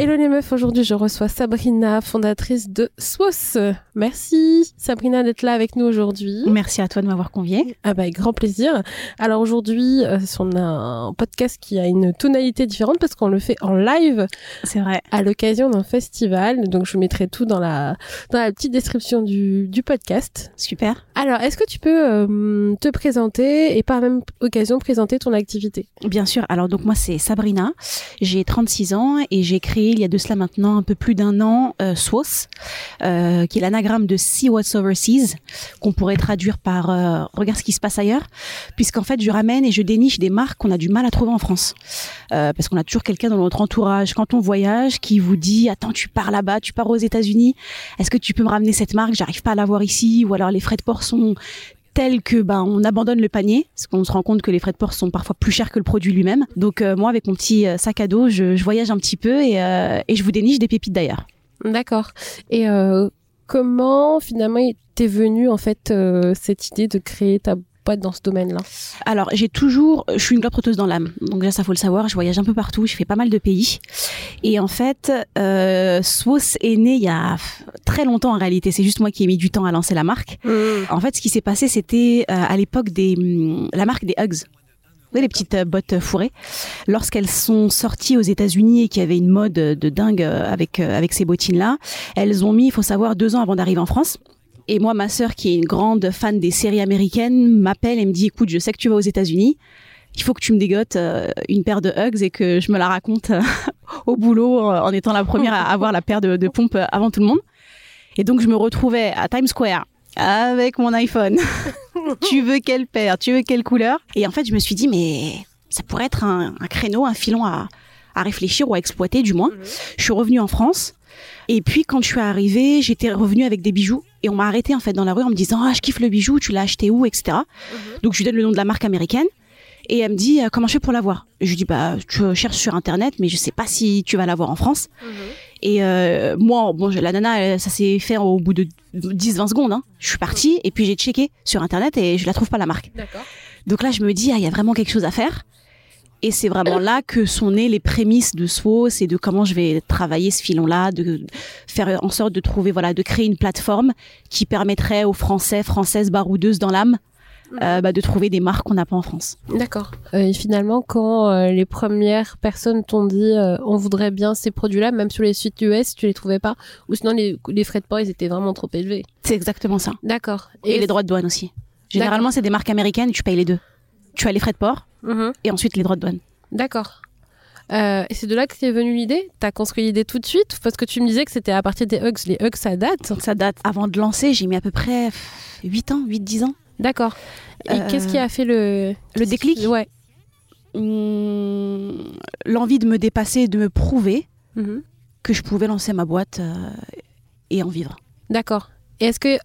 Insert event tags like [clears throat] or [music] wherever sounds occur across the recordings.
Hello les meufs, aujourd'hui je reçois Sabrina, fondatrice de SWOS. Merci Sabrina d'être là avec nous aujourd'hui. Merci à toi de m'avoir conviée. Ah bah grand plaisir. Alors aujourd'hui, euh, on a un podcast qui a une tonalité différente parce qu'on le fait en live. C'est vrai. À l'occasion d'un festival. Donc je mettrai tout dans la dans la petite description du, du podcast. Super. Alors est-ce que tu peux euh, te présenter et par même occasion présenter ton activité? Bien sûr. Alors donc moi c'est Sabrina. J'ai 36 ans et j'ai créé il y a de cela maintenant un peu plus d'un an euh, SWOS, euh, qui est l'anagramme de See What's Overseas, qu'on pourrait traduire par euh, Regarde ce qui se passe ailleurs, puisqu'en fait je ramène et je déniche des marques qu'on a du mal à trouver en France. Parce qu'on a toujours quelqu'un dans notre entourage, quand on voyage, qui vous dit Attends, tu pars là-bas, tu pars aux États-Unis, est-ce que tu peux me ramener cette marque? J'arrive pas à l'avoir ici, ou alors les frais de port sont tel que ben on abandonne le panier parce qu'on se rend compte que les frais de port sont parfois plus chers que le produit lui-même. Donc euh, moi avec mon petit euh, sac à dos, je, je voyage un petit peu et, euh, et je vous déniche des pépites d'ailleurs. D'accord. Et euh, comment finalement t'es venue en fait euh, cette idée de créer ta dans ce domaine-là Alors j'ai toujours, je suis une globe-trotteuse dans l'âme. Donc déjà ça faut le savoir, je voyage un peu partout, je fais pas mal de pays. Et en fait, euh, SWOS est né il y a très longtemps en réalité. C'est juste moi qui ai mis du temps à lancer la marque. En fait, ce qui s'est passé, c'était euh, à l'époque des la marque des Hugs. Vous voyez, les petites euh, bottes fourrées. Lorsqu'elles sont sorties aux États-Unis et qu'il y avait une mode de dingue euh, avec euh, avec ces bottines-là, elles ont mis, il faut savoir, deux ans avant d'arriver en France. Et moi, ma sœur, qui est une grande fan des séries américaines, m'appelle et me dit "Écoute, je sais que tu vas aux États-Unis. Il faut que tu me dégotes euh, une paire de Hugs et que je me la raconte euh, [laughs] au boulot euh, en étant la première à avoir la paire de, de pompes avant tout le monde." Et donc, je me retrouvais à Times Square avec mon iPhone. [laughs] tu veux quelle paire? Tu veux quelle couleur? Et en fait, je me suis dit, mais ça pourrait être un, un créneau, un filon à, à réfléchir ou à exploiter, du moins. Je suis revenue en France. Et puis, quand je suis arrivée, j'étais revenue avec des bijoux. Et on m'a arrêté en fait dans la rue en me disant ah je kiffe le bijou tu l'as acheté où etc donc je lui donne le nom de la marque américaine. Et elle me dit euh, comment je fais pour l'avoir? Je lui dis bah tu cherches sur internet mais je sais pas si tu vas l'avoir en France. Et euh, moi bon la nana ça s'est fait au bout de 10-20 secondes hein. je suis partie et puis j'ai checké sur internet et je la trouve pas la marque. Donc là, je me dis, ah, il y a vraiment quelque chose à faire. Et c'est vraiment là que sont nées les prémices de SWOS et de comment je vais travailler ce filon-là, de faire en sorte de trouver, voilà, de créer une plateforme qui permettrait aux Français, Françaises baroudeuses dans l'âme, euh, bah, de trouver des marques qu'on n'a pas en France. D'accord. Euh, et finalement, quand euh, les premières personnes t'ont dit euh, on voudrait bien ces produits-là, même sur les sites US, tu les trouvais pas? Ou sinon les, les frais de port, ils étaient vraiment trop élevés? C'est exactement ça. D'accord. Et, les droits de douane aussi. Généralement, c'est des marques américaines, tu payes les deux. Tu as les frais de port Mhm. et ensuite les droits de douane. D'accord. Euh, et c'est de là que t'es venue l'idée? T'as construit l'idée tout de suite? Parce que tu me disais que c'était à partir des Hugs. Les Hugs, ça date. Ça date. Avant de lancer, j'ai mis à peu près 8 ans, 8-10 ans. D'accord. Et Euh, qu'est-ce qui a fait le... Le déclic? Ouais. Hum, l'envie de me dépasser, de me prouver Mhm. que je pouvais lancer ma boîte euh, et en vivre. D'accord. Et est-ce que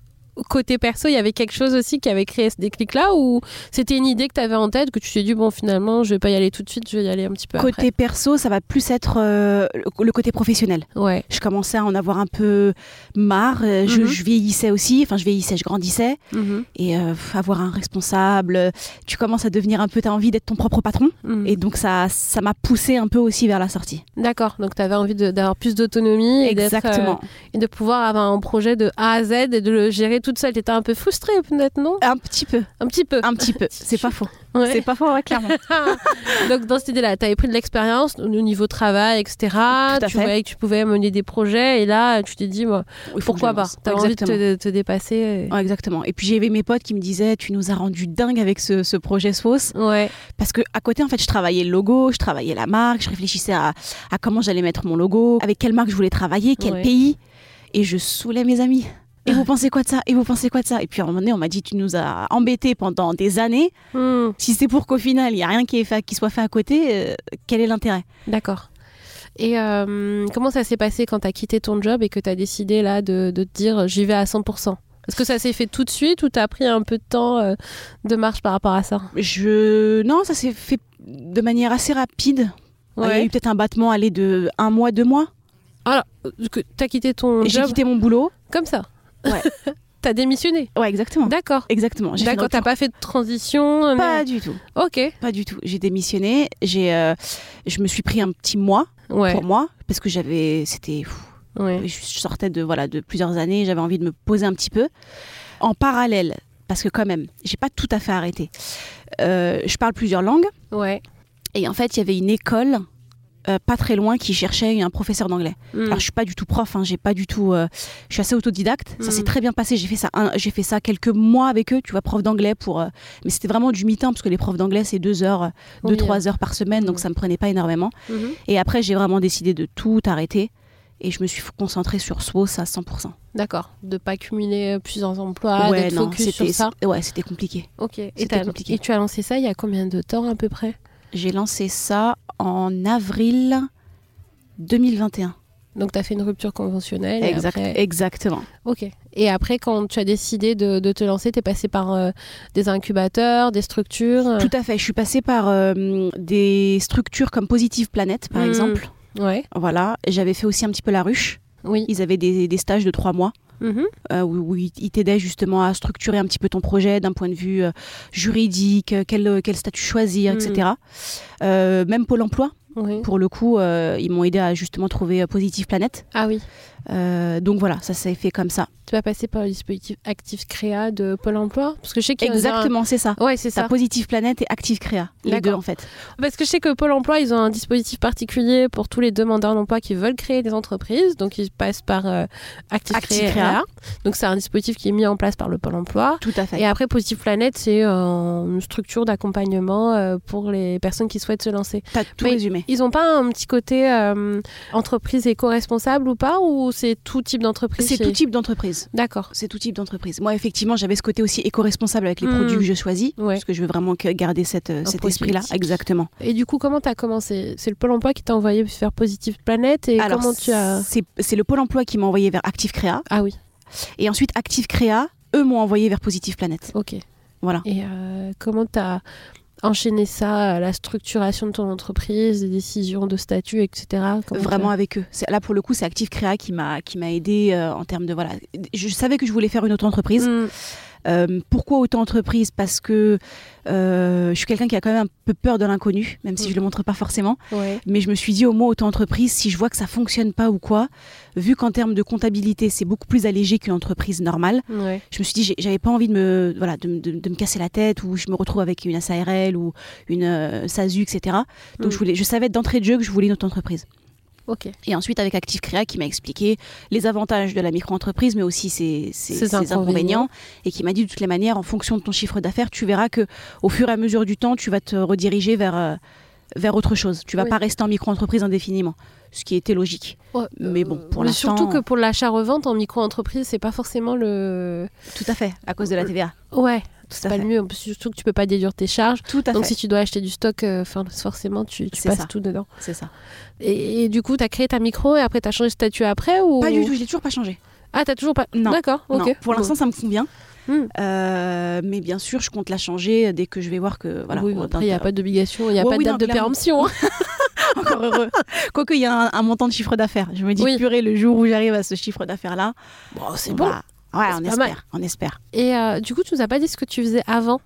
côté perso, il y avait quelque chose aussi qui avait créé ce déclic-là ou c'était une idée que tu avais en tête que tu t'es dit bon finalement je vais pas y aller tout de suite, je vais y aller un petit peu Côté perso, ça va plus être euh, le- côté professionnel. Ouais. Je commençais à en avoir un peu marre. euh, je, Mhm. je vieillissais aussi. Enfin, je vieillissais, je grandissais. Mhm. Et euh, avoir un responsable, tu commences à devenir un peu, tu as envie d'être ton propre patron. Mhm. Et donc, ça ça m'a poussé un peu aussi vers la sortie. D'accord. Donc tu avais envie d'avoir plus d'autonomie et euh, et de pouvoir avoir un projet de A à Z et de le gérer toute seule, t'étais un peu frustrée peut-être, non? Un petit peu. Un petit peu. Un petit peu. [laughs] C'est pas faux. Ouais. C'est pas faux, ouais, clairement. [laughs] Donc dans cette idée-là, tu avais pris de l'expérience au niveau travail, etc. tu fait. voyais que tu pouvais mener des projets et là, tu t'es dit, moi, Il pourquoi pas? T'as envie de te, te dépasser. et- Ouais, exactement. Et puis j'avais mes potes qui me disaient Tu nous as rendu dingue avec ce, ce projet Sauce. Ouais, Parce que à côté, en fait, je travaillais le logo, je travaillais la marque, je réfléchissais à, à comment j'allais mettre mon logo, avec quelle marque je voulais travailler, quel pays. Et je saoulais mes amis. Et vous pensez quoi de ça? Et vous pensez quoi de ça? Et puis à un moment donné, on m'a dit Tu nous as embêtés pendant des années. Hmm, Si c'est pour qu'au final, il n'y a rien qui, est fait, qui soit fait à côté, euh, quel est l'intérêt? D'accord. Et euh, comment ça s'est passé quand tu as quitté ton job et que tu as décidé là de, de te dire j'y vais à 100% Est-ce que ça s'est fait tout de suite ou t'as pris un peu de temps euh, de marche par rapport à ça? Je... Non, ça s'est fait de manière assez rapide. Il y a eu peut-être un battement aller de un mois, deux mois. Alors, t'as quitté ton J'ai quitté mon boulot. comme ça Ouais. [laughs] T'as démissionné Ouais, exactement. D'accord. Exactement. D'accord, t'as pas fait de transition Pas du tout. Ok. Pas du tout. J'ai démissionné. J'ai, euh, je me suis pris un petit mois Ouais. pour moi parce que j'avais, c'était, ouais. je sortais de voilà de plusieurs années. J'avais envie de me poser un petit peu. En parallèle, parce que quand même, j'ai pas tout à fait arrêté. Euh, je parle plusieurs langues Ouais. et en fait, il y avait une école. Euh, pas très loin qui cherchait un professeur d'anglais. Hmm. Alors je suis pas du tout prof, hein, j'ai pas du tout, euh, je suis assez autodidacte. Ça Mm. s'est très bien passé. J'ai fait ça, j'ai fait ça quelques mois avec eux, tu vois, prof d'anglais pour. euh, mais c'était vraiment du mi-temps parce que les profs d'anglais c'est deux heures, deux Oui, trois heures par semaine, donc Mm. ça me prenait pas énormément. Mhm. Et après j'ai vraiment décidé de tout arrêter et je me suis concentrée sur SWOS à 100%. D'accord. De pas cumuler plusieurs emplois, ouais, d'être focus sur c'était, ça. ouais, c'était compliqué. Ok. Et, compliqué. et tu as lancé ça il y a combien de temps à peu près? J'ai lancé ça en avril 2021. Donc tu as fait une rupture conventionnelle. et Exact, après- exactement. Ok. Et après, quand tu as décidé de, de te lancer, tu es passé par euh, des incubateurs, des structures. euh, Tout à fait. Je suis passée par euh, des structures comme Positive Planet, par Mm. exemple. Ouais. Voilà, j'avais fait aussi un petit peu la ruche. Oui. Ils avaient des, des stages de trois mois Mhm. euh, où, où t'aidaient justement à structurer un petit peu ton projet d'un point de vue euh, juridique, euh, quel, quel statut choisir, etc. Euh, même Pôle emploi, Oui. pour le coup, euh, ils m'ont aidé à justement trouver euh, Positive Planet. Ah oui. Euh, donc voilà, ça s'est fait comme ça. Tu vas passer par le dispositif Actif Créa de Pôle emploi Parce que je sais qu'il y a un- Exactement, c'est ça. Ouais, c'est ça. Positive Planet et Active Créa, les deux en fait. Parce que je sais que Pôle emploi, ils ont un dispositif particulier pour tous les demandeurs d'emploi qui veulent créer des entreprises. Donc, ils passent par euh, Active, Active Créa. Créa. Donc, c'est un dispositif qui est mis en place par le Pôle emploi. Tout à fait. Et après, Positive Planet, c'est euh, une structure d'accompagnement euh, pour les personnes qui souhaitent se lancer. T'as tout Mais- résumé. Ils n'ont pas un petit côté entreprise éco-responsable ou pas Ou c'est tout type d'entreprise C'est tout type d'entreprise. D'accord. C'est tout type d'entreprise. Moi, effectivement, j'avais ce côté aussi éco-responsable avec les Mm. produits que je choisis, Ouais. parce que je veux vraiment garder cette, euh, cet esprit-là. Exactement. Et du coup, comment tu as commencé? C'est le Pôle emploi qui t'a envoyé faire Positive Planet et Alors, comment tu as. c'est le Pôle emploi qui m'a envoyé vers Active Créa, Ah oui, et ensuite Active Créa, eux m'ont envoyé vers Positive Planet. ok. Voilà. Et euh, comment tu as enchaîné ça, la structuration de ton entreprise, les décisions de statut, etc. Vraiment avec eux. Là, pour le coup, c'est Active Créa qui m'a qui m'a aidé euh, en termes de voilà. Je savais que je voulais faire une autre entreprise. Mm, Euh, pourquoi autant entreprise Parce que euh, je suis quelqu'un qui a quand même un peu peur de l'inconnu, même si Mm. je le montre pas forcément. ouais. Mais je me suis dit au moins autant entreprise, si je vois que ça fonctionne pas ou quoi, vu qu'en termes de comptabilité c'est beaucoup plus allégé qu'une entreprise normale, Ouais. je me suis dit j'avais pas envie de me voilà de, me- de- de me casser la tête ou je me retrouve avec une SARL ou une euh, SASU etc. Donc Mm. je voulais je savais d'entrée de jeu que je voulais une autre entreprise. Et ensuite avec Active Créa qui m'a expliqué les avantages de la micro-entreprise mais aussi ses, ses- Ses ses inconvénients. inconvénients et qui m'a dit de toutes les manières en fonction de ton chiffre d'affaires tu verras que au fur et à mesure du temps tu vas te rediriger vers euh, vers autre chose. Tu vas Oui. pas rester en micro-entreprise indéfiniment, ce qui était logique. Ouais, Mais bon, pour l'instant- Surtout que pour l'achat-revente en micro-entreprise, c'est pas forcément le. Tout à fait, à cause de la TVA. Ouais, c'est pas fait. le mieux. Surtout que tu peux pas déduire tes charges. Tout à Donc fait. si tu dois acheter du stock, euh, for- forcément, tu, passes ça. tout dedans. C'est ça. Et, et du coup, tu as créé ta micro et après, tu as changé de statut après ou... Pas du tout, je l'ai toujours pas changé. Ah, t'as toujours pas. Non. D'accord, ok. Non, pour l'instant, ça me convient. Hmm. Euh, mais bien sûr, je compte la changer dès que je vais voir que. Voilà, oui, il n'y a pas d'obligation, il n'y a Ouais, pas oui, de non, date de péremption. [laughs] Encore heureux. Quoique, il y a un, un montant de chiffre d'affaires. Je me dis, Oui. purée, le jour où j'arrive à ce chiffre d'affaires-là. bon, c'est on bon. va- Ouais, on espère. mal. On espère. Et euh, du coup, tu nous as pas dit ce que tu faisais avant?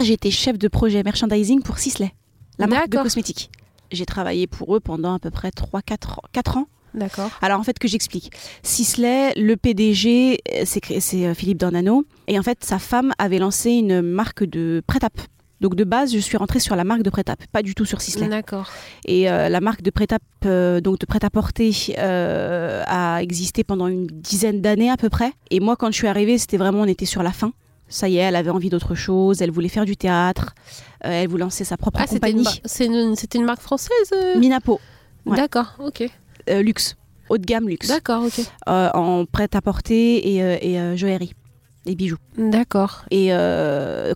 J'étais chef de projet merchandising pour Sisley, la marque de cosmétiques. J'ai travaillé pour eux pendant à peu près 3-4 ans. D'accord. Alors en fait, que j'explique. Sisley, le PDG, euh, c'est euh, Philippe Dornano. Et en fait, sa femme avait lancé une marque de prêt-à-peu. Donc de base, je suis rentrée sur la marque de prêt-à-peu, pas du tout sur Sisley. D'accord. Et euh, la marque de euh, donc de prêt-à-porter, euh, a existé pendant une dizaine d'années à peu près. Et moi, quand je suis arrivée, c'était vraiment, on était sur la fin. Ça y est, elle avait envie d'autre chose. Elle voulait faire du théâtre. euh, elle voulait lancer sa propre Ah, c'était une, compagnie. une, c'était une marque française euh? Minapo, ouais. D'accord, ok. Euh, luxe, haut de gamme luxe, D'accord, ok. euh, en prêt-à-porter et, euh, et joaillerie, et bijoux. D'accord. Et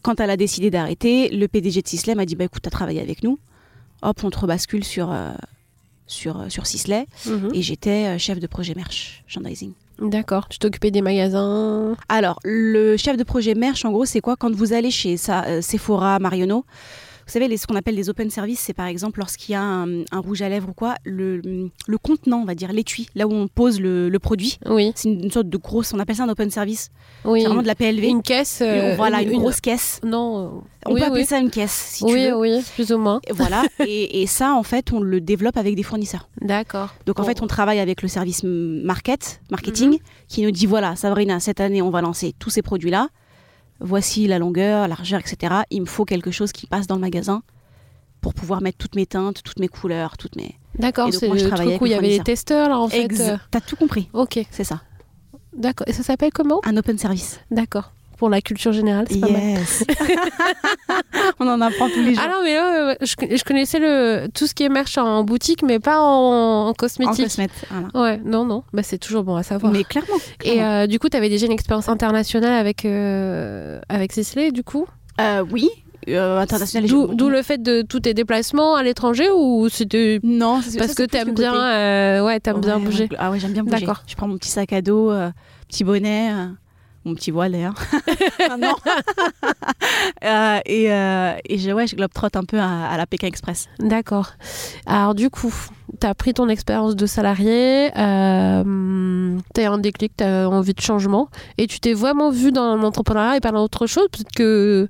quand elle a décidé d'arrêter, le PDG de Sisley m'a dit bah écoute, t'as travaillé avec nous, hop, on te rebascule sur sur sur Sisley. Mhm. Et j'étais chef de projet merchandising. D'accord. Tu t'occupais des magasins? Alors, le chef de projet merch, en gros, c'est quoi? Quand vous allez chez ça, Sephora, Marionneau, vous savez, les, ce qu'on appelle les open services, c'est par exemple lorsqu'il y a un, un rouge à lèvres ou quoi, le, le contenant, on va dire, l'étui, là où on pose le, le produit. Oui. C'est une, une sorte de grosse, on appelle ça un open service. Oui. C'est vraiment de la PLV. Une caisse. euh, voilà, une, grosse caisse. Non. On oui, peut appeler oui. ça une caisse, si tu oui, veux. oui, plus ou moins. Et Voilà, [laughs] et, et ça, en fait, on le développe avec des fournisseurs. D'accord. Donc en Bon. fait, on travaille avec le service market, marketing, qui nous dit voilà, Sabrina, cette année, on va lancer tous ces produits-là. Voici la longueur, la largeur, etc. Il me faut quelque chose qui passe dans le magasin pour pouvoir mettre toutes mes teintes, toutes mes couleurs, toutes mes. D'accord, c'est moi, je le truc où il y avait le les testeurs, là, en fait. Euh, T'as tout compris, Ok, c'est ça. d'accord. Et ça s'appelle comment? Un open service. D'accord. Pour la culture générale, c'est pas mal. Yes. [laughs] on en apprend tous les jours. Ah non, mais ouais, je, je connaissais le, tout ce qui est merch en boutique, mais pas en, en en cosmétique. cosmète, voilà. Ouais, non, non, bah, c'est toujours bon à savoir. Mais clairement. Et clairement. euh, du coup, tu avais déjà une expérience internationale avec, euh, avec Sisley, du coup? Euh, oui, euh, international. D'où le fait de tous tes déplacements à l'étranger ou c'était Non, c'est- parce ça, que t'aimes bien, euh, ouais, t'aimes bien bouger? Ah ouais, j'aime bien bouger. D'accord. Je prends mon petit sac à dos, euh, petit bonnet, euh, mon petit voile d'ailleurs. [laughs] Ah, non. [laughs] Euh, et euh, et je, ouais, je globe-trotte un peu à, à la Pékin Express. D'accord. Alors du coup, tu as pris ton expérience de salarié, euh, tu as un déclic, tu as envie de changement, et tu t'es vraiment vu dans l'entrepreneuriat et pas dans autre chose? Peut-être que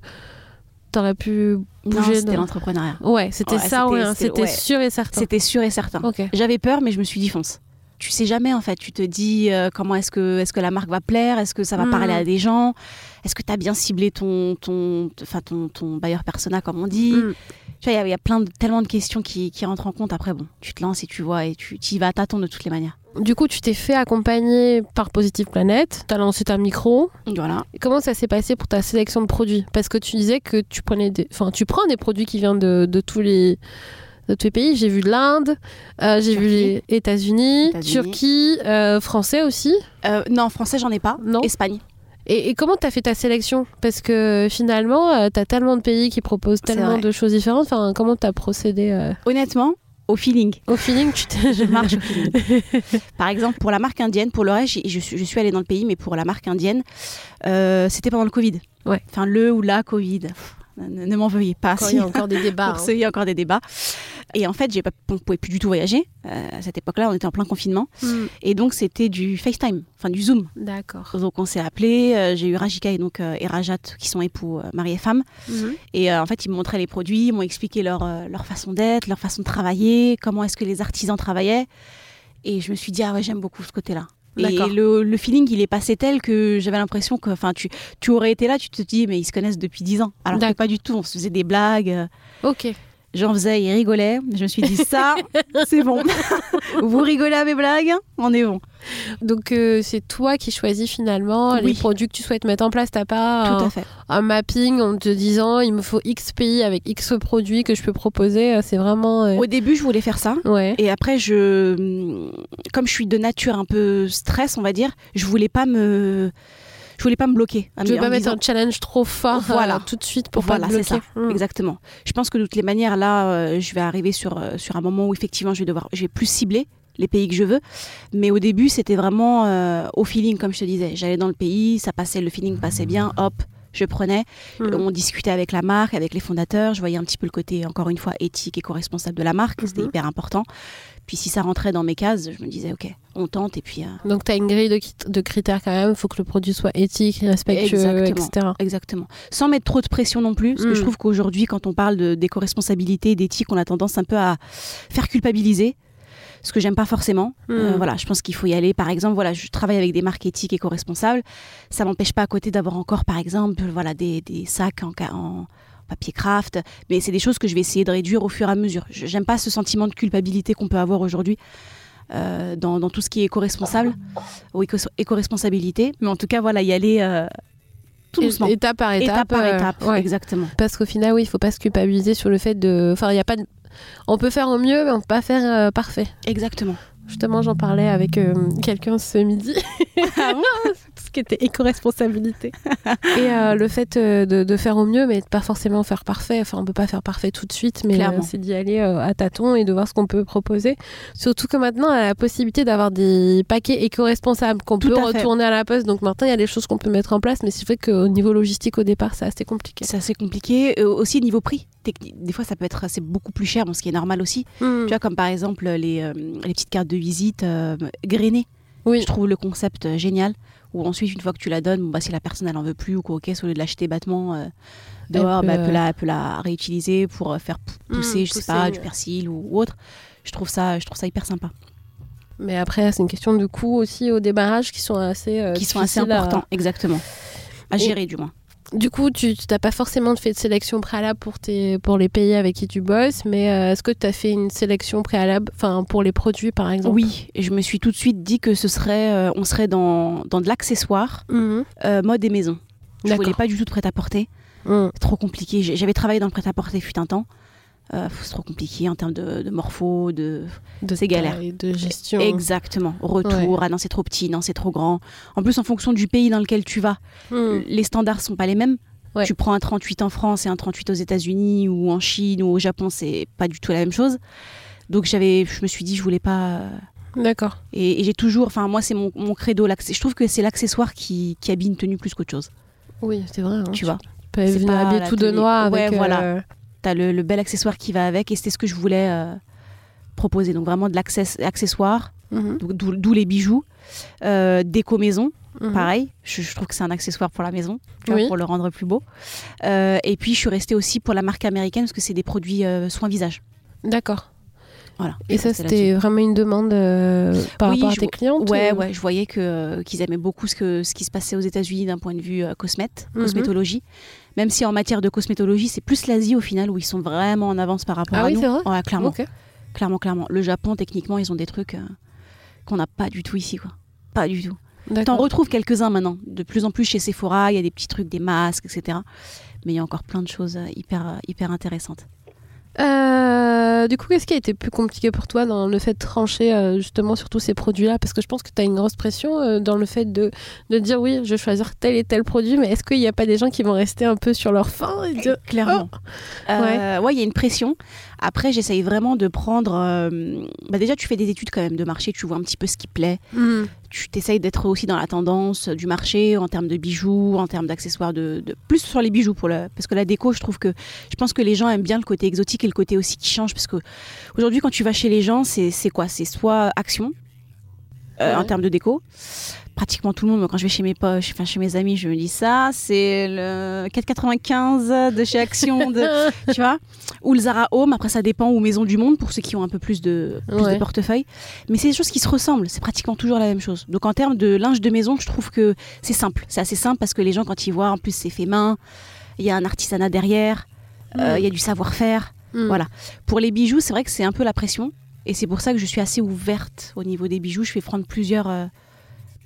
tu aurais pu bouger. c'était dans- l'entrepreneuriat. Ouais, c'était Ouais, ça, c'était- ouais, hein, ouais. sûr et certain. C'était sûr et certain. Ok. J'avais peur, mais je me suis dit fonce. Tu sais jamais en fait. Tu te dis euh, comment est-ce que est-ce que la marque va plaire, est-ce que ça va Mm. parler à des gens, est-ce que tu as bien ciblé ton ton enfin ton, ton bailleur persona comme on dit? Mm. Tu vois, il y a- il y, a plein de tellement de questions qui, qui rentrent en compte. Après bon, tu te lances et tu vois et tu y vas à tâtons de toutes les manières. Du coup, tu t'es fait accompagner par Positive Planet, tu as lancé ta micro. Voilà. Comment ça s'est passé pour ta sélection de produits? Parce que tu disais que tu prenais des... enfin, tu prends des produits qui viennent de, de tous les de tous les pays. J'ai vu l'Inde, euh, j'ai vu les États-Unis. Turquie, euh, français aussi. Euh, non, français j'en ai pas. Non. Espagne. Et, et comment tu as fait ta sélection? Parce que finalement, tu as tellement de pays qui proposent tellement de choses différentes. Enfin, comment tu as procédé Honnêtement, au feeling. au feeling tu. Je marche au [laughs] feeling. Par exemple, pour la marque indienne, pour le reste, je suis, je suis allée dans le pays, mais pour la marque indienne, euh, c'était pendant le Covid. Ouais. Enfin, le ou la Covid. Ne, ne m'en veuillez pas. Quand il y a encore des débats. [laughs] Pour hein. ceux, il y a encore des débats. Et en fait, j'ai pas, on pouvait plus du tout voyager. Euh, à cette époque-là, on était en plein confinement. Hmm, Et donc, c'était du FaceTime, enfin du Zoom. D'accord. Donc, on s'est appelé. euh, j'ai eu Rajika et, donc, euh, et Rajat, qui sont époux, mari et femme. Mhm. Et en fait, ils me montraient les produits, ils m'ont expliqué leur, leur façon d'être, leur façon de travailler, comment est-ce que les artisans travaillaient. Et je me suis dit, ah ouais, j'aime beaucoup ce côté-là. Et le, le feeling, il est passé tel que j'avais l'impression que, enfin, tu, tu aurais été là, tu te dis, mais ils se connaissent depuis 10 ans. Alors que pas du tout, on se faisait des blagues. euh, Ok. J'en faisais, ils rigolaient. Je me suis dit, ça, [laughs] c'est bon. [laughs] Vous rigolez à mes blagues, on est bon. Donc euh, c'est toi qui choisis finalement les produits que tu souhaites mettre en place. T'as pas un, mapping en te disant il me faut X pays avec X produits que je peux proposer. euh, C'est vraiment euh, Au début, je voulais faire ça. ouais. Et après, je, comme je suis de nature un peu stress, on va dire, je voulais pas me, je voulais pas me bloquer. Tu veux pas me mettre disant- un challenge trop fort Voilà. euh, tout de suite pour Voilà, pas bloquer. ça. Hmm. Exactement. Je pense que de toutes les manières, là, euh, je vais arriver sur, euh, sur un moment où effectivement, je vais devoir, je vais plus cibler les pays que je veux. Mais au début, c'était vraiment au feeling, comme je te disais. J'allais dans le pays, ça passait, le feeling passait bien, hop, je prenais. Hmm. On discutait avec la marque, avec les fondateurs. Je voyais un petit peu le côté, encore une fois, éthique et co-responsable de la marque. C'était Mhm. hyper important. Puis si ça rentrait dans mes cases, je me disais, ok, on tente et puis. euh, Donc tu as une grille de, critères quand même. Il faut que le produit soit éthique, respectueux, Exactement. etc. Exactement. Sans mettre trop de pression non plus, parce que je trouve qu'aujourd'hui, quand on parle d'éco-responsabilité, d'éthique, on a tendance un peu à faire culpabiliser. ce que j'aime pas forcément. Euh, Hmm. voilà, je pense qu'il faut y aller. Par exemple, voilà, je travaille avec des marques éthiques et co-responsables. Ça m'empêche pas à côté d'avoir encore, par exemple, voilà, des, des sacs en, en papier craft. Mais c'est des choses que je vais essayer de réduire au fur et à mesure. Je- J'aime pas ce sentiment de culpabilité qu'on peut avoir aujourd'hui. euh, dans, dans tout ce qui est éco-responsable ou éco- éco-responsabilité. Mais en tout cas, voilà, y aller euh, tout doucement. Étape par étape. étape par euh, étape. ouais. Exactement. Parce qu'au final, oui, il faut pas se culpabiliser sur le fait de. Enfin, il a pas de. On peut faire au mieux, mais on peut pas faire parfait. Exactement. Justement, j'en parlais avec quelqu'un ce midi. Ah [laughs] qui était éco-responsabilité. [laughs] Et euh, le fait euh, de, de faire au mieux, mais de pas forcément faire parfait. Enfin, on peut pas faire parfait tout de suite, mais euh, c'est d'y aller à tâtons et de voir ce qu'on peut proposer. Surtout que maintenant, on a la possibilité d'avoir des paquets éco-responsables qu'on peut à fait. retourner à la poste. Donc maintenant, il y a des choses qu'on peut mettre en place, mais c'est vrai qu'au niveau logistique, au départ, c'est assez compliqué. C'est assez compliqué. Euh, aussi, niveau prix. Des fois, ça peut être c'est beaucoup plus cher, bon, ce qui est normal aussi. Hmm. Tu vois, comme par exemple les, euh, les petites cartes de visite euh, grainées. Oui. Je trouve le concept génial. Ou ensuite, une fois que tu la donnes, bon, bah, si la personne elle en veut plus ou quoi, ok, au lieu de l'acheter bêtement euh, dehors, Elle bah, peut, elle, peut euh, la, elle peut la réutiliser pour euh, faire Hmm, pousser, je sais pas, ouais. du persil ou, ou autre. Je trouve ça, je trouve ça hyper sympa. Mais après, c'est une question de coût aussi au débarrage qui sont assez, euh, qui sont assez à- importants, exactement. À Et- gérer, du moins. Du coup, tu n'as pas forcément fait de sélection préalable pour, tes, pour les pays avec qui tu bosses, mais euh, est-ce que tu as fait une sélection préalable pour les produits, par exemple? Oui, et je me suis tout de suite dit que ce serait, euh, on serait dans, dans de l'accessoire, Mhm. euh, mode et maison. Je voulais pas du tout de prêt-à-porter. C'est trop compliqué. J'avais travaillé dans le prêt-à-porter fut un temps. Euh, c'est trop compliqué en termes de, de morpho, de De C'est galère. taille, De gestion. exactement retour. Ah non, c'est trop petit, non, c'est trop grand. En plus, en fonction du pays dans lequel tu vas, Mhm. les standards sont pas les mêmes. Ouais. Tu prends un 38 en France et un 38 aux États-Unis ou en Chine ou au Japon, c'est pas du tout la même chose. Donc j'avais, je me suis dit, je voulais pas. euh, D'accord. Et, et j'ai toujours, enfin moi c'est mon, mon credo. Je trouve que c'est l'accessoire qui, qui habille une tenue plus qu'autre chose. Oui, c'est vrai. hein. Tu vois, Tu peux venir pas habiller tout de noir Ouais, avec. voilà. Euh, t'as le, le bel accessoire qui va avec et c'était ce que je voulais euh, proposer. Donc vraiment de l'accessoire, mhm. d'où d'où les bijoux, euh, déco maison. Mhm. Pareil, je, je trouve que c'est un accessoire pour la maison, tu vois, pour le rendre plus beau. Euh, et puis je suis restée aussi pour la marque américaine parce que c'est des produits soins visage. D'accord. Voilà. Et ça, c'était vraiment une demande euh, par Oui, rapport à tes clientes Ouais, ou- ouais, je voyais que qu'ils aimaient beaucoup ce que ce qui se passait aux États-Unis d'un point de vue euh, cosmète, Mhm. cosmétologie. Même si en matière de cosmétologie, c'est plus l'Asie au final où ils sont vraiment en avance par rapport Ah à oui, nous. c'est vrai Ouais, clairement, Ok. clairement, clairement. Le Japon, techniquement, ils ont des trucs euh, qu'on n'a pas du tout ici, quoi. Pas du tout. T'en retrouves quelques-uns maintenant. De plus en plus chez Sephora, il y a des petits trucs, des masques, etc. Mais il y a encore plein de choses euh, hyper, euh, hyper intéressantes. Euh, du coup, qu'est-ce qui a été plus compliqué pour toi dans le fait de trancher euh, justement sur tous ces produits-là? Parce que je pense que tu as une grosse pression euh, dans le fait de, de dire oui, je vais choisir tel et tel produit, mais est-ce qu'il n'y a pas des gens qui vont rester un peu sur leur faim et dire Clairement. Oh. Euh, ouais, il y a une pression. Après, j'essaye vraiment de prendre. euh, bah déjà, tu fais des études quand même de marché, tu vois un petit peu ce qui plaît. Hmm, Tu t'essayes d'être aussi dans la tendance du marché en termes de bijoux, en termes d'accessoires, de, de- plus sur les bijoux pour le, parce que la déco, je trouve que je pense que les gens aiment bien le côté exotique et le côté aussi qui change parce que aujourd'hui, quand tu vas chez les gens, c'est c'est quoi? C'est soit action euh, Ouais. en termes de déco. Pratiquement tout le monde, moi, quand je vais chez mes poches, enfin chez mes amis, je me dis ça, c'est le 4,95 de chez Action, de, [laughs] tu vois, ou le Zara Home. Après, ça dépend ou Maison du Monde pour ceux qui ont un peu plus de, plus Ouais. de portefeuille. Mais c'est des choses qui se ressemblent. C'est pratiquement toujours la même chose. Donc en termes de linge de maison, je trouve que c'est simple. C'est assez simple parce que les gens, quand ils voient, en plus, c'est fait main. Il y a un artisanat derrière. euh, Mm. Il y a du savoir-faire. hmm. Voilà. Pour les bijoux, c'est vrai que c'est un peu la pression. Et c'est pour ça que je suis assez ouverte au niveau des bijoux. Je fais prendre plusieurs, euh,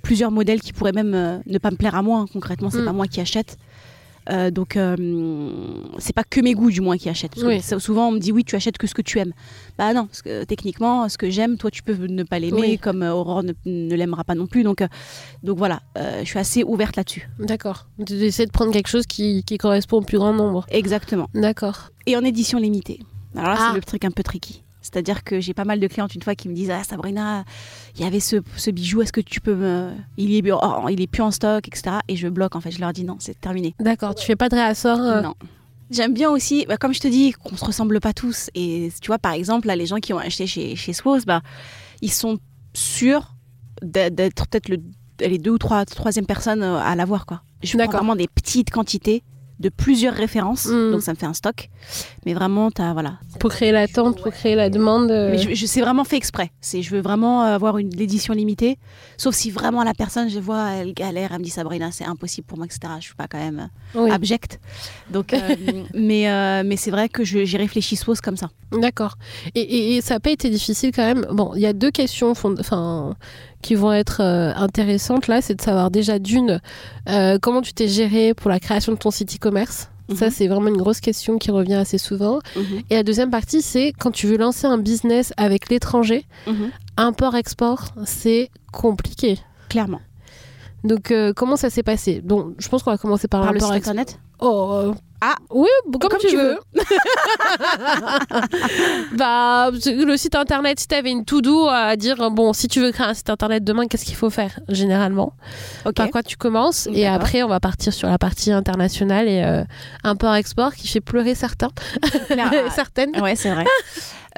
plusieurs modèles qui pourraient même euh, ne pas me plaire à moi. hein. Concrètement, c'est Mm. pas moi qui achète. Euh, donc, euh, c'est pas que mes goûts du moins qui achètent. Parce Oui. souvent, on me dit oui, tu achètes que ce que tu aimes. Bah non, parce que techniquement, ce que j'aime, toi, tu peux ne pas l'aimer, Oui. comme euh, Aurore ne, ne l'aimera pas non plus. Donc, donc voilà, je suis assez ouverte là-dessus. D'accord. D'essayer de prendre quelque chose qui, qui correspond au plus grand nombre. Exactement. D'accord. Et en édition limitée. Alors là, Ah. c'est le truc un peu tricky. C'est-à-dire que j'ai pas mal de clientes une fois qui me disent Ah, Sabrina, il y avait ce, ce bijou, est-ce que tu peux me. Il est, oh, il est plus en stock, etc. Et je bloque, en fait. Je leur dis non, c'est terminé. D'accord. Tu fais pas de réassort euh, Non. J'aime bien aussi, bah, comme je te dis, qu'on se ressemble pas tous. Et tu vois, par exemple, là, les gens qui ont acheté chez, chez Swose, bah, ils sont sûrs d'être peut-être le, les deux ou trois troisième personnes euh, à l'avoir. quoi. Je prends vraiment des petites quantités de plusieurs références, Mm. donc ça me fait un stock. Mais vraiment, t'as voilà. Pour créer l'attente, pour créer la demande. euh, Mais je, je- c'est vraiment fait exprès. C'est, je veux vraiment avoir une l'édition limitée. Sauf si vraiment la personne, je vois, elle galère, elle me dit Sabrina, c'est impossible pour moi, etc. Je suis pas quand même oui. abjecte. Donc, euh, [laughs] mais euh, mais c'est vrai que je- j'ai réfléchi sauce comme ça. D'accord. Et, et- et ça n'a pas été difficile quand même? Bon, il y a deux questions fond- enfin, qui vont être euh, intéressantes là. C'est de savoir déjà d'une, euh, comment tu t'es géré pour la création de ton site e-commerce. Ça, Mhm. c'est vraiment une grosse question qui revient assez souvent. Et la deuxième partie, c'est quand tu veux lancer un business avec l'étranger, Mhm. import-export, c'est compliqué. Clairement. Donc, euh, comment ça s'est passé? Donc, je pense qu'on va commencer par, Par le site internet. Oh. Euh, Ah. Oui, comme, Comme tu, tu veux. [laughs] bah, le site internet, si tu avais une to-do à dire, bon, si tu veux créer un site internet demain, qu'est-ce qu'il faut faire généralement? Ok. Par quoi tu commences? Et après, on va partir sur la partie internationale et euh, import-export qui fait pleurer certains, Claire- [laughs] certaines. Ouais, c'est vrai. [laughs]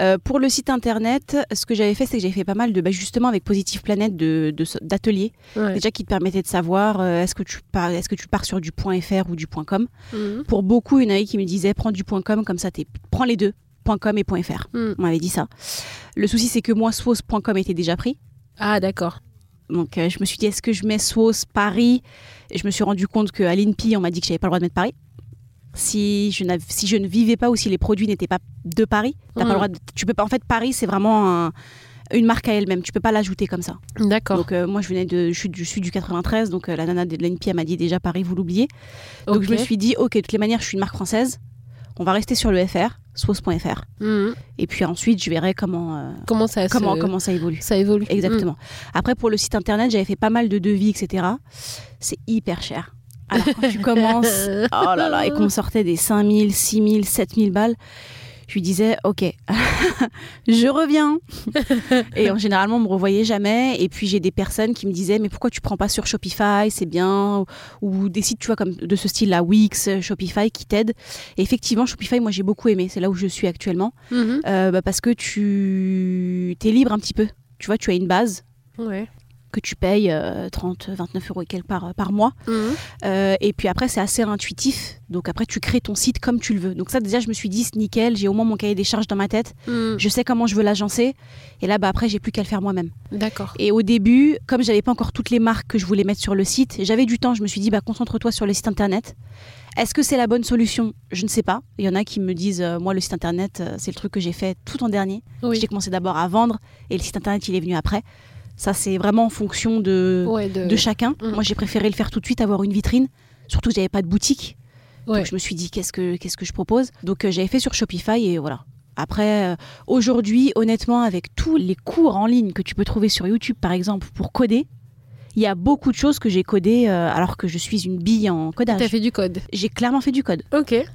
Euh, pour le site internet, ce que j'avais fait, c'est que j'avais fait pas mal de, bah, justement avec Positive Planète, de- de- d'ateliers, Ouais. déjà qui te permettaient de savoir euh, est-ce que tu pars, est-ce que tu pars sur du .fr ou du .com. Mhm. Pour beaucoup, il y en avait qui me disaient prends du .com comme ça, t'es, prends les deux, .com et .fr. Mhm. On m'avait dit ça. Le souci, c'est que moi, Swos.com était déjà pris. Ah, d'accord. Donc euh, je me suis dit est-ce que je mets Swos Paris? Et je me suis rendu compte qu'à l'INPI, on m'a dit que j'avais pas le droit de mettre Paris. Si je, si je ne vivais pas ou si les produits n'étaient pas de Paris, pas le droit de- tu peux pas. En fait, Paris, c'est vraiment un- une marque à elle-même. Tu peux pas l'ajouter comme ça. D'accord. Donc euh, moi, je venais de, je suis, du- je suis du 93, donc euh, la nana de elle m'a dit déjà Paris, vous l'oubliez. Donc je me suis dit ok, de toutes les manières, je suis une marque française. On va rester sur le FR, Swos.fr. Mhm. Et puis ensuite, je verrai comment euh, Comment ça comment se- comment ça évolue. ça évolue Exactement. Après, pour le site internet, j'avais fait pas mal de devis, etc. C'est hyper cher. Alors, quand tu commences, [laughs] oh là là, et qu'on sortait des 5000, 6000, 7000 balles, je lui disais, OK, [laughs] je reviens. et en généralement, on me revoyait jamais. Et puis, j'ai des personnes qui me disaient, mais pourquoi tu prends pas sur Shopify? C'est bien. Ou des sites, tu vois, comme de ce style-là, Wix, Shopify, qui t'aident. Et effectivement, Shopify, moi, j'ai beaucoup aimé. C'est là où je suis actuellement. Mhm. Euh, bah, parce que tu es libre un petit peu. Tu vois, tu as une base Ouais. Que tu payes euh, 30, 29 euros et quelques par, par mois. Mhm. Euh, et puis après, c'est assez intuitif. Donc après, tu crées ton site comme tu le veux. Donc ça, déjà, je me suis dit, c'est nickel, j'ai au moins mon cahier des charges dans ma tête. Mhm. Je sais comment je veux l'agencer. Et là, bah, après, j'ai plus qu'à le faire moi-même. D'accord. Et au début, comme j'avais pas encore toutes les marques que je voulais mettre sur le site, j'avais du temps. Je me suis dit, bah, concentre-toi sur le site internet. Est-ce que c'est la bonne solution? Je ne sais pas. Il y en a qui me disent, euh, moi, le site internet, euh, c'est le truc que j'ai fait tout en dernier. Oui. J'ai commencé d'abord à vendre et le site internet, il est venu après. Ça, c'est vraiment en fonction de, Ouais, de... de chacun. Mhm. Moi, j'ai préféré le faire tout de suite, avoir une vitrine. Surtout que j'avais pas de boutique. Ouais. Donc, je me suis dit, qu'est-ce que, qu'est-ce que je propose? Donc, euh, j'avais fait sur Shopify et voilà. Après, euh, aujourd'hui, honnêtement, avec tous les cours en ligne que tu peux trouver sur YouTube, par exemple, pour coder, il y a beaucoup de choses que j'ai codées euh, alors que je suis une bille en T'as codage. fait du code. J'ai clairement fait du code. Ok. Ouais,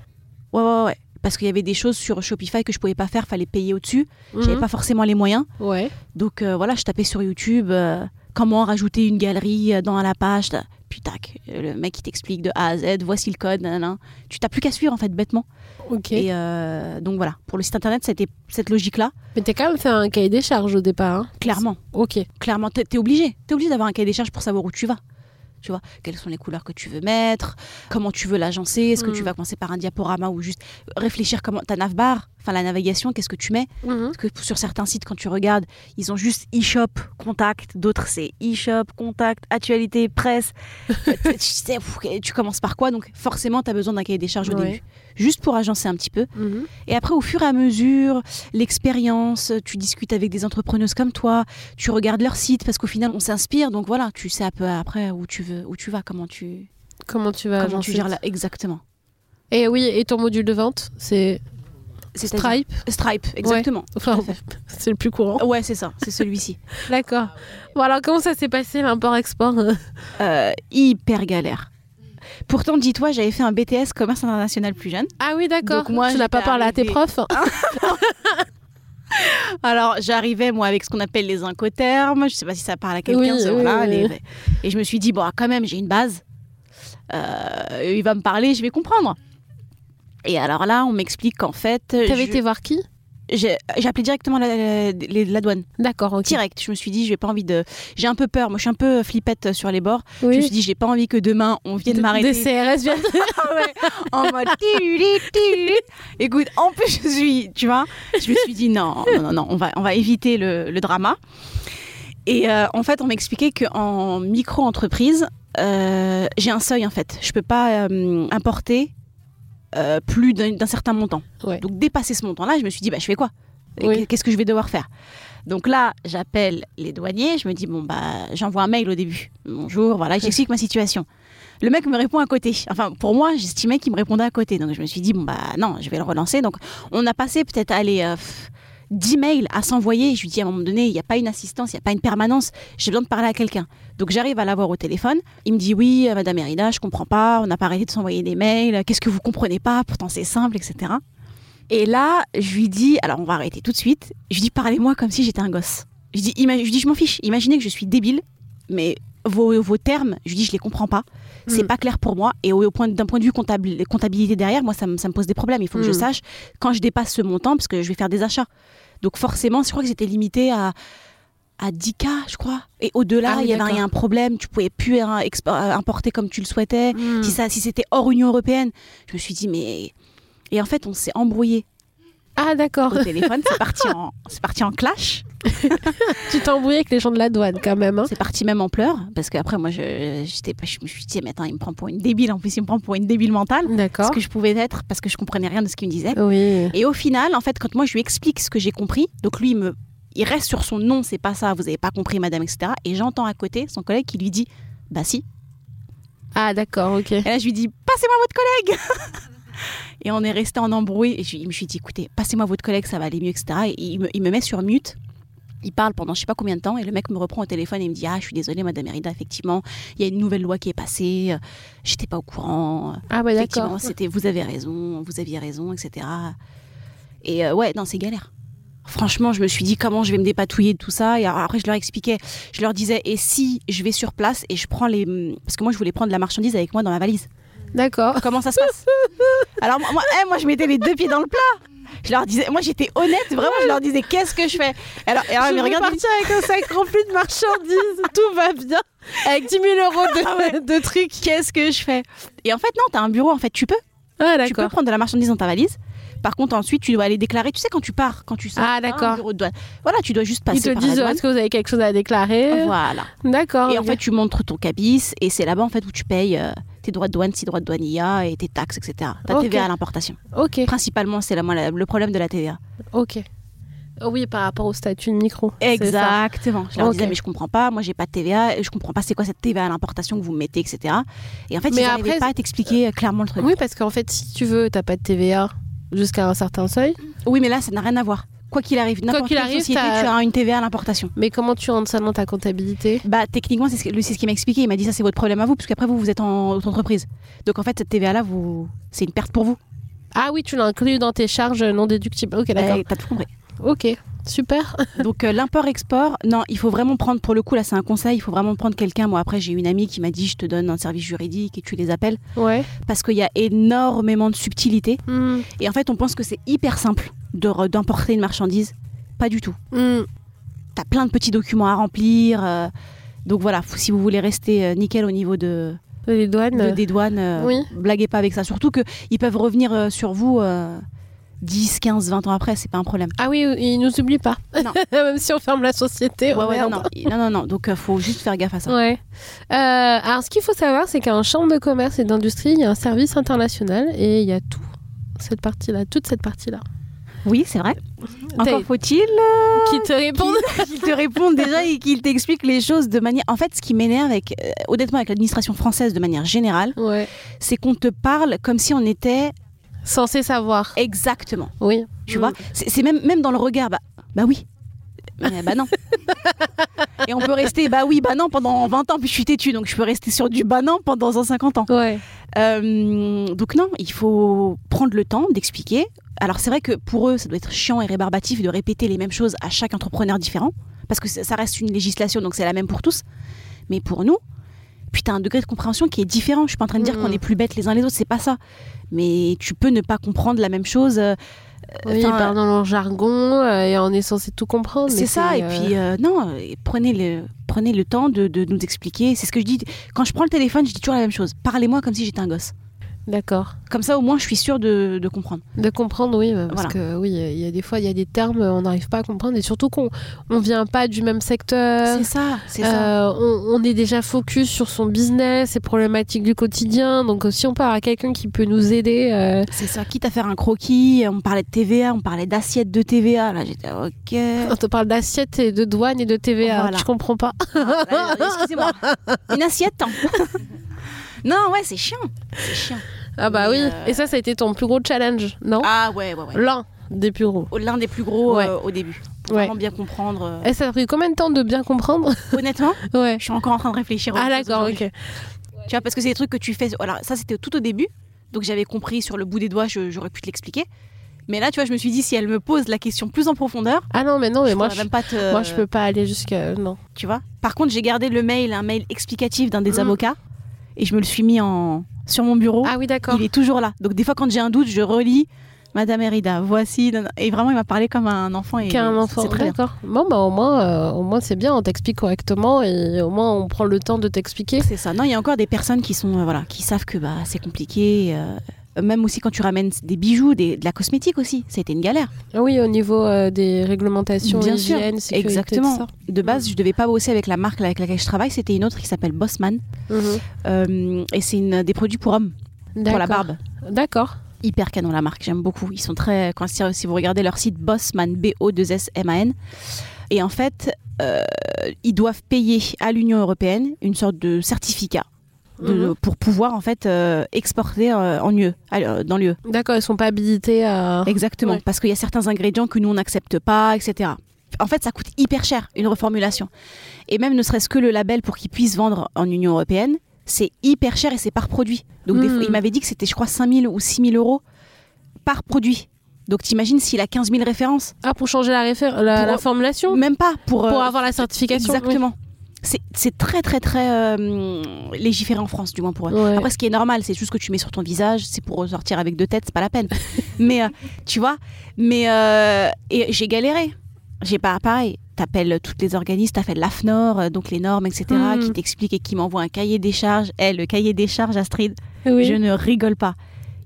ouais, ouais. Parce qu'il y avait des choses sur Shopify que je pouvais pas faire, fallait payer au-dessus. J'avais Mhm. pas forcément les moyens. Ouais. Donc euh, voilà, je tapais sur YouTube euh, comment rajouter une galerie euh, dans la page. Puis tac, le mec il t'explique de A à Z, voici le code, nanana. Tu t'as plus qu'à suivre en fait bêtement. Ok. Et euh, donc voilà, pour le site internet, c'était cette logique-là. Mais t'as quand même fait un cahier des charges au départ. hein Clairement, Ok. clairement, t'es obligé. T'es obligé d'avoir un cahier des charges pour savoir où tu vas. Tu vois, quelles sont les couleurs que tu veux mettre, comment tu veux l'agencer, est-ce que tu vas commencer par un diaporama ou juste réfléchir comment ta navbar, enfin la navigation, qu'est-ce que tu mets Mhm. Parce que sur certains sites, quand tu regardes, ils ont juste e-shop, contact. D'autres, c'est e-shop, contact, actualité, presse. [laughs] Euh, tu, tu sais, pff, tu commences par quoi Donc, forcément, tu as besoin d'un cahier des charges au Ouais. début. Juste pour agencer un petit peu. Mhm. Et après, au fur et à mesure, l'expérience, tu discutes avec des entrepreneuses comme toi, tu regardes leur site parce qu'au final, on s'inspire. Donc voilà, tu sais un peu après où tu veux, où tu vas, comment tu, Comment tu vas comment tu gères là. Exactement. Et oui, et ton module de vente, c'est Stripe. Stripe, exactement. [laughs] Enfin, c'est le plus courant. Ouais, c'est ça, c'est celui-ci. [laughs] D'accord. Bon alors comment ça s'est passé l'import-export Euh, hyper galère. Pourtant, dis-toi, j'avais fait un BTS commerce international plus jeune. Ah oui, d'accord. Donc moi, tu n'as pas parlé à tes profs [laughs] Alors, j'arrivais, moi, avec ce qu'on appelle les incoterms. Je sais pas si ça parle à quelqu'un. Oui, ça, oui, voilà, oui. les- Et je me suis dit, bon, quand même, j'ai une base. Euh, il va me parler, je vais comprendre. Et alors là, on m'explique qu'en fait. T'avais je- été voir qui? j'ai appelé directement la, la- les- la douane. D'accord, ok. Direct. Je me suis dit, j'ai pas envie de. J'ai un peu peur. Moi, je suis un peu flippette sur les bords. Je me suis dit, j'ai pas envie que demain on vienne m'arrêter. Des CRS viennent. [laughs] Ah ouais, en mode. Écoute, en plus je suis, tu vois, je me suis dit non, non, non, non, on va, on va éviter le, le drama. Et euh, en fait, on m'expliquait qu'en micro-entreprise, euh, j'ai un seuil en fait. Je peux pas euh, importer euh, plus d'un certain montant. Ouais. Donc dépasser ce montant-là, je me suis dit bah je fais quoi? Oui. Qu'est-ce que je vais devoir faire? Donc là, j'appelle les douaniers, je me dis, bon, bah, j'envoie un mail au début. Bonjour, voilà, j'explique ma situation. Le mec me répond à côté. Enfin, pour moi, j'estimais qu'il me répondait à côté. Donc je me suis dit, bon, bah non, je vais le relancer. Donc on a passé peut-être, allez, euh, 10 mails à s'envoyer. Je lui dis, à un moment donné, il n'y a pas une assistance, il n'y a pas une permanence. J'ai besoin de parler à quelqu'un. Donc j'arrive à l'avoir au téléphone. Il me dit, oui, euh, Madame Erida, je comprends pas. On n'a pas arrêté de s'envoyer des mails. Qu'est-ce que vous comprenez pas? Pourtant, c'est simple, etc. Et là, je lui dis, alors on va arrêter tout de suite. Je lui dis, parlez-moi comme si j'étais un gosse. Je dis, je dis, je m'en fiche. Imaginez que je suis débile, mais vos, vos termes, je lui dis, je les comprends pas. C'est Mm. pas clair pour moi. Et au, point d'un point de vue comptable- comptabilité derrière, moi, ça, me- ça me pose des problèmes. Il faut que je Mm. sache quand je dépasse ce montant, parce que je vais faire des achats. Donc forcément, je crois que j'étais limitée à à 10K, je crois. Et au-delà, Ah il y avait un problème. Tu pouvais plus hein, euh, importer comme tu le souhaitais. Hmm. Si, ça, si c'était hors Union européenne, je me suis dit, mais. Et en fait, on s'est embrouillé Ah, d'accord. au téléphone. c'est parti, en... c'est parti en clash. [laughs] Tu t'es embrouillé avec les gens de la douane quand même. Hein. C'est parti même en pleurs. Parce qu'après, moi, je, pas- je me suis dit, mais attends, il me prend pour une débile. En plus, il me prend pour une débile mentale. D'accord. Ce que je pouvais être parce que je comprenais rien de ce qu'il me disait. Oui. Et au final, en fait, quand moi je lui explique ce que j'ai compris, donc lui, il, me, il reste sur son non, c'est pas ça, vous avez pas compris, madame, etc. Et j'entends à côté son collègue qui lui dit, bah si. Ah, d'accord, ok. Et là, je lui dis, passez-moi votre collègue [laughs] Et on est resté en embrouille. Et je, me suis dit, écoutez, passez-moi votre collègue, ça va aller mieux, etc. Et il me, il me met sur mute. Il parle pendant je sais pas combien de temps et le mec me reprend au téléphone et me dit ah je suis désolée madame Erida effectivement il y a une nouvelle loi qui est passée j'étais pas au courant Ah, effectivement d'accord. c'était vous avez raison vous aviez raison etc et euh, ouais non c'est galère franchement je me suis dit comment je vais me dépatouiller de tout ça? Et après je leur expliquais je leur disais et si je vais sur place et je prends les parce que moi je voulais prendre la marchandise avec moi dans ma valise D'accord. [laughs] comment ça se passe? Alors moi moi, eh, moi, je mettais les deux pieds dans le plat je leur disais moi j'étais honnête vraiment je leur disais qu'est-ce que je fais? Alors, et alors je partir avec un sac [laughs] rempli de marchandises, tout va bien. Avec 10 000 euros de, Ah ouais. [laughs] de trucs. qu'est-ce que je fais? Et en fait non t'as un bureau en fait tu peux Ah, tu peux prendre de la marchandise dans ta valise. Par contre, ensuite, tu dois aller déclarer. Tu sais, quand tu pars, quand tu sors, Ah, d'accord. bureau de douane. Voilà, tu dois juste passer Ils te par disent douane. est-ce que vous avez quelque chose à déclarer? Voilà. D'accord. Et en fait, tu montres ton cabis et c'est là-bas en fait où tu payes euh, tes droits de douane, si droits de douane il y a, et tes taxes, etc. Ta. TVA à l'importation. Ok, Principalement, c'est le problème de la TVA. ok. Oh oui, par rapport au statut de micro. Exactement. Je leur disais, mais je comprends pas, moi j'ai pas de TVA, et je comprends pas c'est quoi cette TVA à l'importation que vous mettez, etc. Et en fait, Mais ils n'arrivaient pas à t'expliquer euh, clairement le truc. Oui, parce qu'en fait, si tu veux, t'as pas de TVA jusqu'à un certain seuil. Oui, mais là, ça n'a rien à voir. Quoi qu'il arrive, n'importe quelle arrive, société, tu as une TVA à l'importation. Mais comment tu rentres ça dans ta comptabilité? Bah techniquement c'est ce, que- ce qu'il m'a expliqué. Il m'a dit ça c'est votre problème à vous parce qu'après vous vous êtes en auto-entreprise. Donc en fait cette TVA là vous c'est une perte pour vous. Ah oui, tu l'as inclus dans tes charges non déductibles. Ok, d'accord. Eh, T'as tout compris. Ok, super. [laughs] Donc euh, l'import-export, non il faut vraiment prendre pour le coup là c'est un conseil. Il faut vraiment prendre quelqu'un. Moi après j'ai une amie qui m'a dit je te donne un service juridique et tu les appelles Ouais. parce qu'il y a énormément de subtilité Hmm, et en fait on pense que c'est hyper simple de re- d'importer une marchandise. Pas du tout. hmm. T'as plein de petits documents à remplir. euh, donc voilà, si vous voulez rester euh, nickel au niveau de, Les douanes. de- des douanes, euh, oui. blaguez pas avec ça. Surtout qu'ils peuvent revenir euh, sur vous euh, 10, 15, 20 ans après, c'est pas un problème. Ah oui, ils nous oublient pas. Non. [laughs] Même si on ferme la société. Ouais, oh ouais, non, non, non, non, non. Donc euh, faut juste faire gaffe à ça. Ouais. Euh, alors, ce qu'il faut savoir, c'est qu'à un chambre de commerce et d'industrie, il y a un service international et il y a tout cette partie-là, toute cette partie-là. Oui, c'est vrai. Encore faut-il euh, Qui te répondent qu'ils te répondent déjà et qu'ils t'expliquent les choses de manière. En fait, ce qui m'énerve, avec, euh, honnêtement, avec l'administration française de manière générale, Ouais. c'est qu'on te parle comme si on était Censé savoir. exactement. Oui. Tu Mm. vois C'est c'est même, même dans le regard. Bah, bah oui. Mais bah non. [laughs] et on peut rester bah oui, bah non pendant 20 ans, puis je suis têtue, donc je peux rester sur du bah non pendant 150 ans. Ouais. Euh, donc non, il faut prendre le temps d'expliquer. Alors c'est vrai que pour eux, ça doit être chiant et rébarbatif de répéter les mêmes choses à chaque entrepreneur différent, parce que ça reste une législation, donc c'est la même pour tous. Mais pour nous, puis t'as un degré de compréhension qui est différent. Je suis pas en train de dire Mhm. qu'on est plus bêtes les uns les autres, c'est pas ça. Mais tu peux ne pas comprendre la même chose. euh, Oui, ils parlent dans leur jargon euh, et on est censé tout comprendre. C'est ça, et puis euh, non, euh, prenez le, prenez le temps de, de nous expliquer. C'est ce que je dis. Quand je prends le téléphone, je dis toujours la même chose. Parlez-moi comme si j'étais un gosse. D'accord. Comme ça, au moins, je suis sûre de, de comprendre. De comprendre, oui, parce Voilà. que oui, il y a des fois, il y a des termes, on n'arrive pas à comprendre, et surtout qu'on on vient pas du même secteur. C'est ça, c'est ça. Euh, on, on est déjà focus sur son business, ses problématiques du quotidien. Donc, euh, si on part à quelqu'un qui peut nous aider, euh, C'est ça. Quitte à faire un croquis, on parlait de TVA, on parlait d'assiette de TVA. Là, j'étais ok. [laughs] on te parle d'assiette et de douane et de TVA. Voilà. Je comprends pas. Ah, Excusez-moi. [laughs] Une assiette. hein. [laughs] non, ouais, c'est chiant. C'est chiant. Ah bah Mais, oui. euh, Et ça, ça a été ton plus gros challenge, non Ah ouais, ouais, ouais. L'un des plus gros. L'un des plus gros Ouais. euh, au début. Pour Ouais. Vraiment bien comprendre. euh. Et ça a pris combien de temps de bien comprendre [laughs] Honnêtement, Ouais. je suis encore en train de réfléchir. Ah d'accord, ok. Tu vois, parce que c'est des trucs que tu fais. Voilà, ça c'était tout au début. Donc j'avais compris sur le bout des doigts, j'aurais pu te l'expliquer. Mais là, tu vois, je me suis dit, si elle me pose la question plus en profondeur, Ah non, mais non, mais je moi, pourrais je, même pas te. moi, je peux pas aller jusqu'à... Non. Tu vois? Par contre, j'ai gardé le mail, un mail explicatif d'un des Mm. avocats, et je me le suis mis en sur mon bureau. Ah oui, d'accord. il est toujours là. Donc des fois, quand j'ai un doute, je relis. Madame Erida, voici. Et vraiment, il m'a parlé comme un enfant. Et Qu'un enfant, C'est très d'accord. Bon, bah au moins, euh, au moins c'est bien, on t'explique correctement et au moins on prend le temps de t'expliquer. C'est ça. Non, il y a encore des personnes qui sont, euh, voilà, qui savent que bah, c'est compliqué. euh, même aussi quand tu ramènes des bijoux, des- de la cosmétique aussi, ça a été une galère. Ah Oui, au niveau euh, des réglementations, Bien sûr, hygiène, sécurité, exactement. ça. De base, je devais pas bosser avec la marque avec laquelle je travaille. C'était une autre qui s'appelle Bossman. Mhm. Euh, et c'est des produits pour hommes, pour la barbe. D'accord. Hyper canon la marque, j'aime beaucoup. Ils sont très. Quand, si, si vous regardez leur site Bossman, B-O-2-S-M-A-N. Et en fait, euh, ils doivent payer à l'Union européenne une sorte de certificat. De- Mhm. pour pouvoir en fait euh, exporter euh, en UE, euh, dans l'UE. D'accord, ils sont pas habilités à. Exactement, Ouais. parce qu'il y a certains ingrédients que nous on n'accepte pas, etc. En fait, ça coûte hyper cher une reformulation. Et même ne serait-ce que le label pour qu'ils puissent vendre en Union européenne, c'est hyper cher et c'est par produit. Donc Mhm. il m'avait dit que c'était, je crois, 5 000 ou 6 000 euros par produit. Donc t'imagines s'il a 15 000 références? Ah, pour changer la, réfé- la, Pour- la formulation? Même pas pour, Pour euh, avoir la certification Exactement. C'est très très très euh, légiféré en France, du moins pour eux. Ouais. Après, ce qui est normal, c'est juste que tu mets sur ton visage, c'est pour ressortir avec deux têtes, c'est pas la peine. [laughs] mais euh, tu vois, mais euh, et j'ai galéré. J'ai pas pareil. T'appelles toutes les organismes, t'appelles l'AFNOR, donc les normes, etc., Mhm. qui t'expliquent et qui m'envoient un cahier des charges. Eh, le cahier des charges, Astrid, Oui. je ne rigole pas.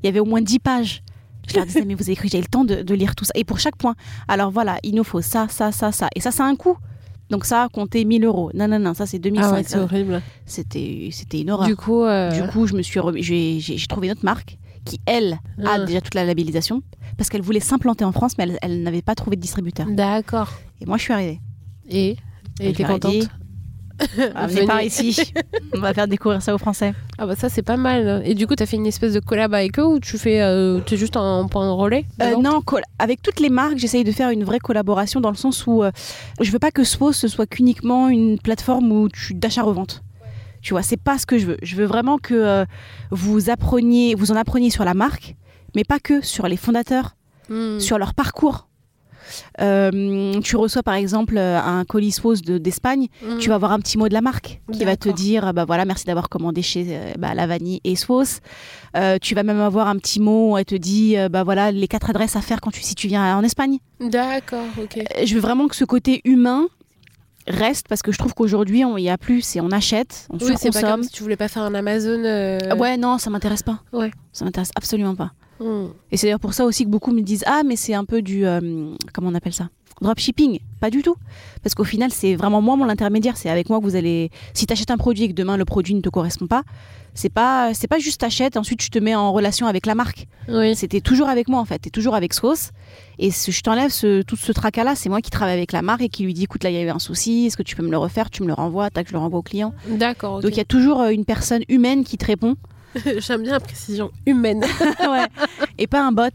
Il y avait au moins 10 pages. Je leur disais, mais vous avez cru j'ai le temps de, de lire tout ça. Et pour chaque point. Alors voilà, il nous faut ça, ça, ça, ça. Et ça, ça a un coût. Donc ça a compté 1000 euros. Non, non, non, ça c'est 2005. Ah ouais, c'est horrible. C'était, c'était une horreur. Du coup, euh, Du coup, je me suis remis- j'ai, j'ai- j'ai trouvé une autre marque qui, elle, a Ah. déjà toute la labellisation parce qu'elle voulait s'implanter en France, mais elle, elle n'avait pas trouvé de distributeur. d'accord. Et moi, je suis arrivée. Et Et t'es contente dit, [laughs] Ah, venez par ici, [laughs] on va faire découvrir ça aux Français. Ah bah ça c'est pas mal. Et du coup t'as fait une espèce de collab avec eux ou tu fais, euh, t'es juste un point relais Euh, non, avec toutes les marques, j'essaye de faire une vraie collaboration dans le sens où euh, je veux pas que Swos ce soit qu'uniquement une plateforme où tu d'achat-revente. Tu vois, c'est pas ce que je veux. Je veux vraiment que euh, vous appreniez, vous en appreniez sur la marque, mais pas que sur les fondateurs, Hmm. sur leur parcours. Euh, tu reçois par exemple euh, un colis Swos de- d'Espagne, Hmm. tu vas avoir un petit mot de la marque qui va te dire ah bah voilà merci d'avoir commandé chez euh, bah, la vanille et Swos. Euh, tu vas même avoir un petit mot où elle te dit bah voilà les quatre adresses à faire quand tu si tu viens en Espagne. D'accord, ok. Je veux vraiment que ce côté humain reste parce que je trouve qu'aujourd'hui on y a plus c'est on achète, on Oui, c'est pas surconsomme. comme si tu voulais pas faire un Amazon. euh, Ouais non ça m'intéresse pas. Ouais. Ça m'intéresse absolument pas. Et c'est d'ailleurs pour ça aussi que beaucoup me disent Ah, mais c'est un peu du. euh, comment on appelle ça? Dropshipping. Pas du tout. Parce qu'au final, c'est vraiment moi mon intermédiaire. C'est avec moi que vous allez. Si tu achètes un produit et que demain le produit ne te correspond pas, c'est pas, c'est pas juste t'achètes, ensuite tu te mets en relation avec la marque. Oui. C'était toujours avec moi en fait. T'es toujours avec Sauce. Et ce- je t'enlève ce, tout ce tracas-là. C'est moi qui travaille avec la marque et qui lui dit Écoute, là, il y a eu un souci. Est-ce que tu peux me le refaire? Tu me le renvoies. Tac, je le renvoie au client. D'accord. Donc il y a toujours euh, une personne humaine qui te répond. [laughs] J'aime bien la précision humaine. [laughs] Ouais. Et pas un bot.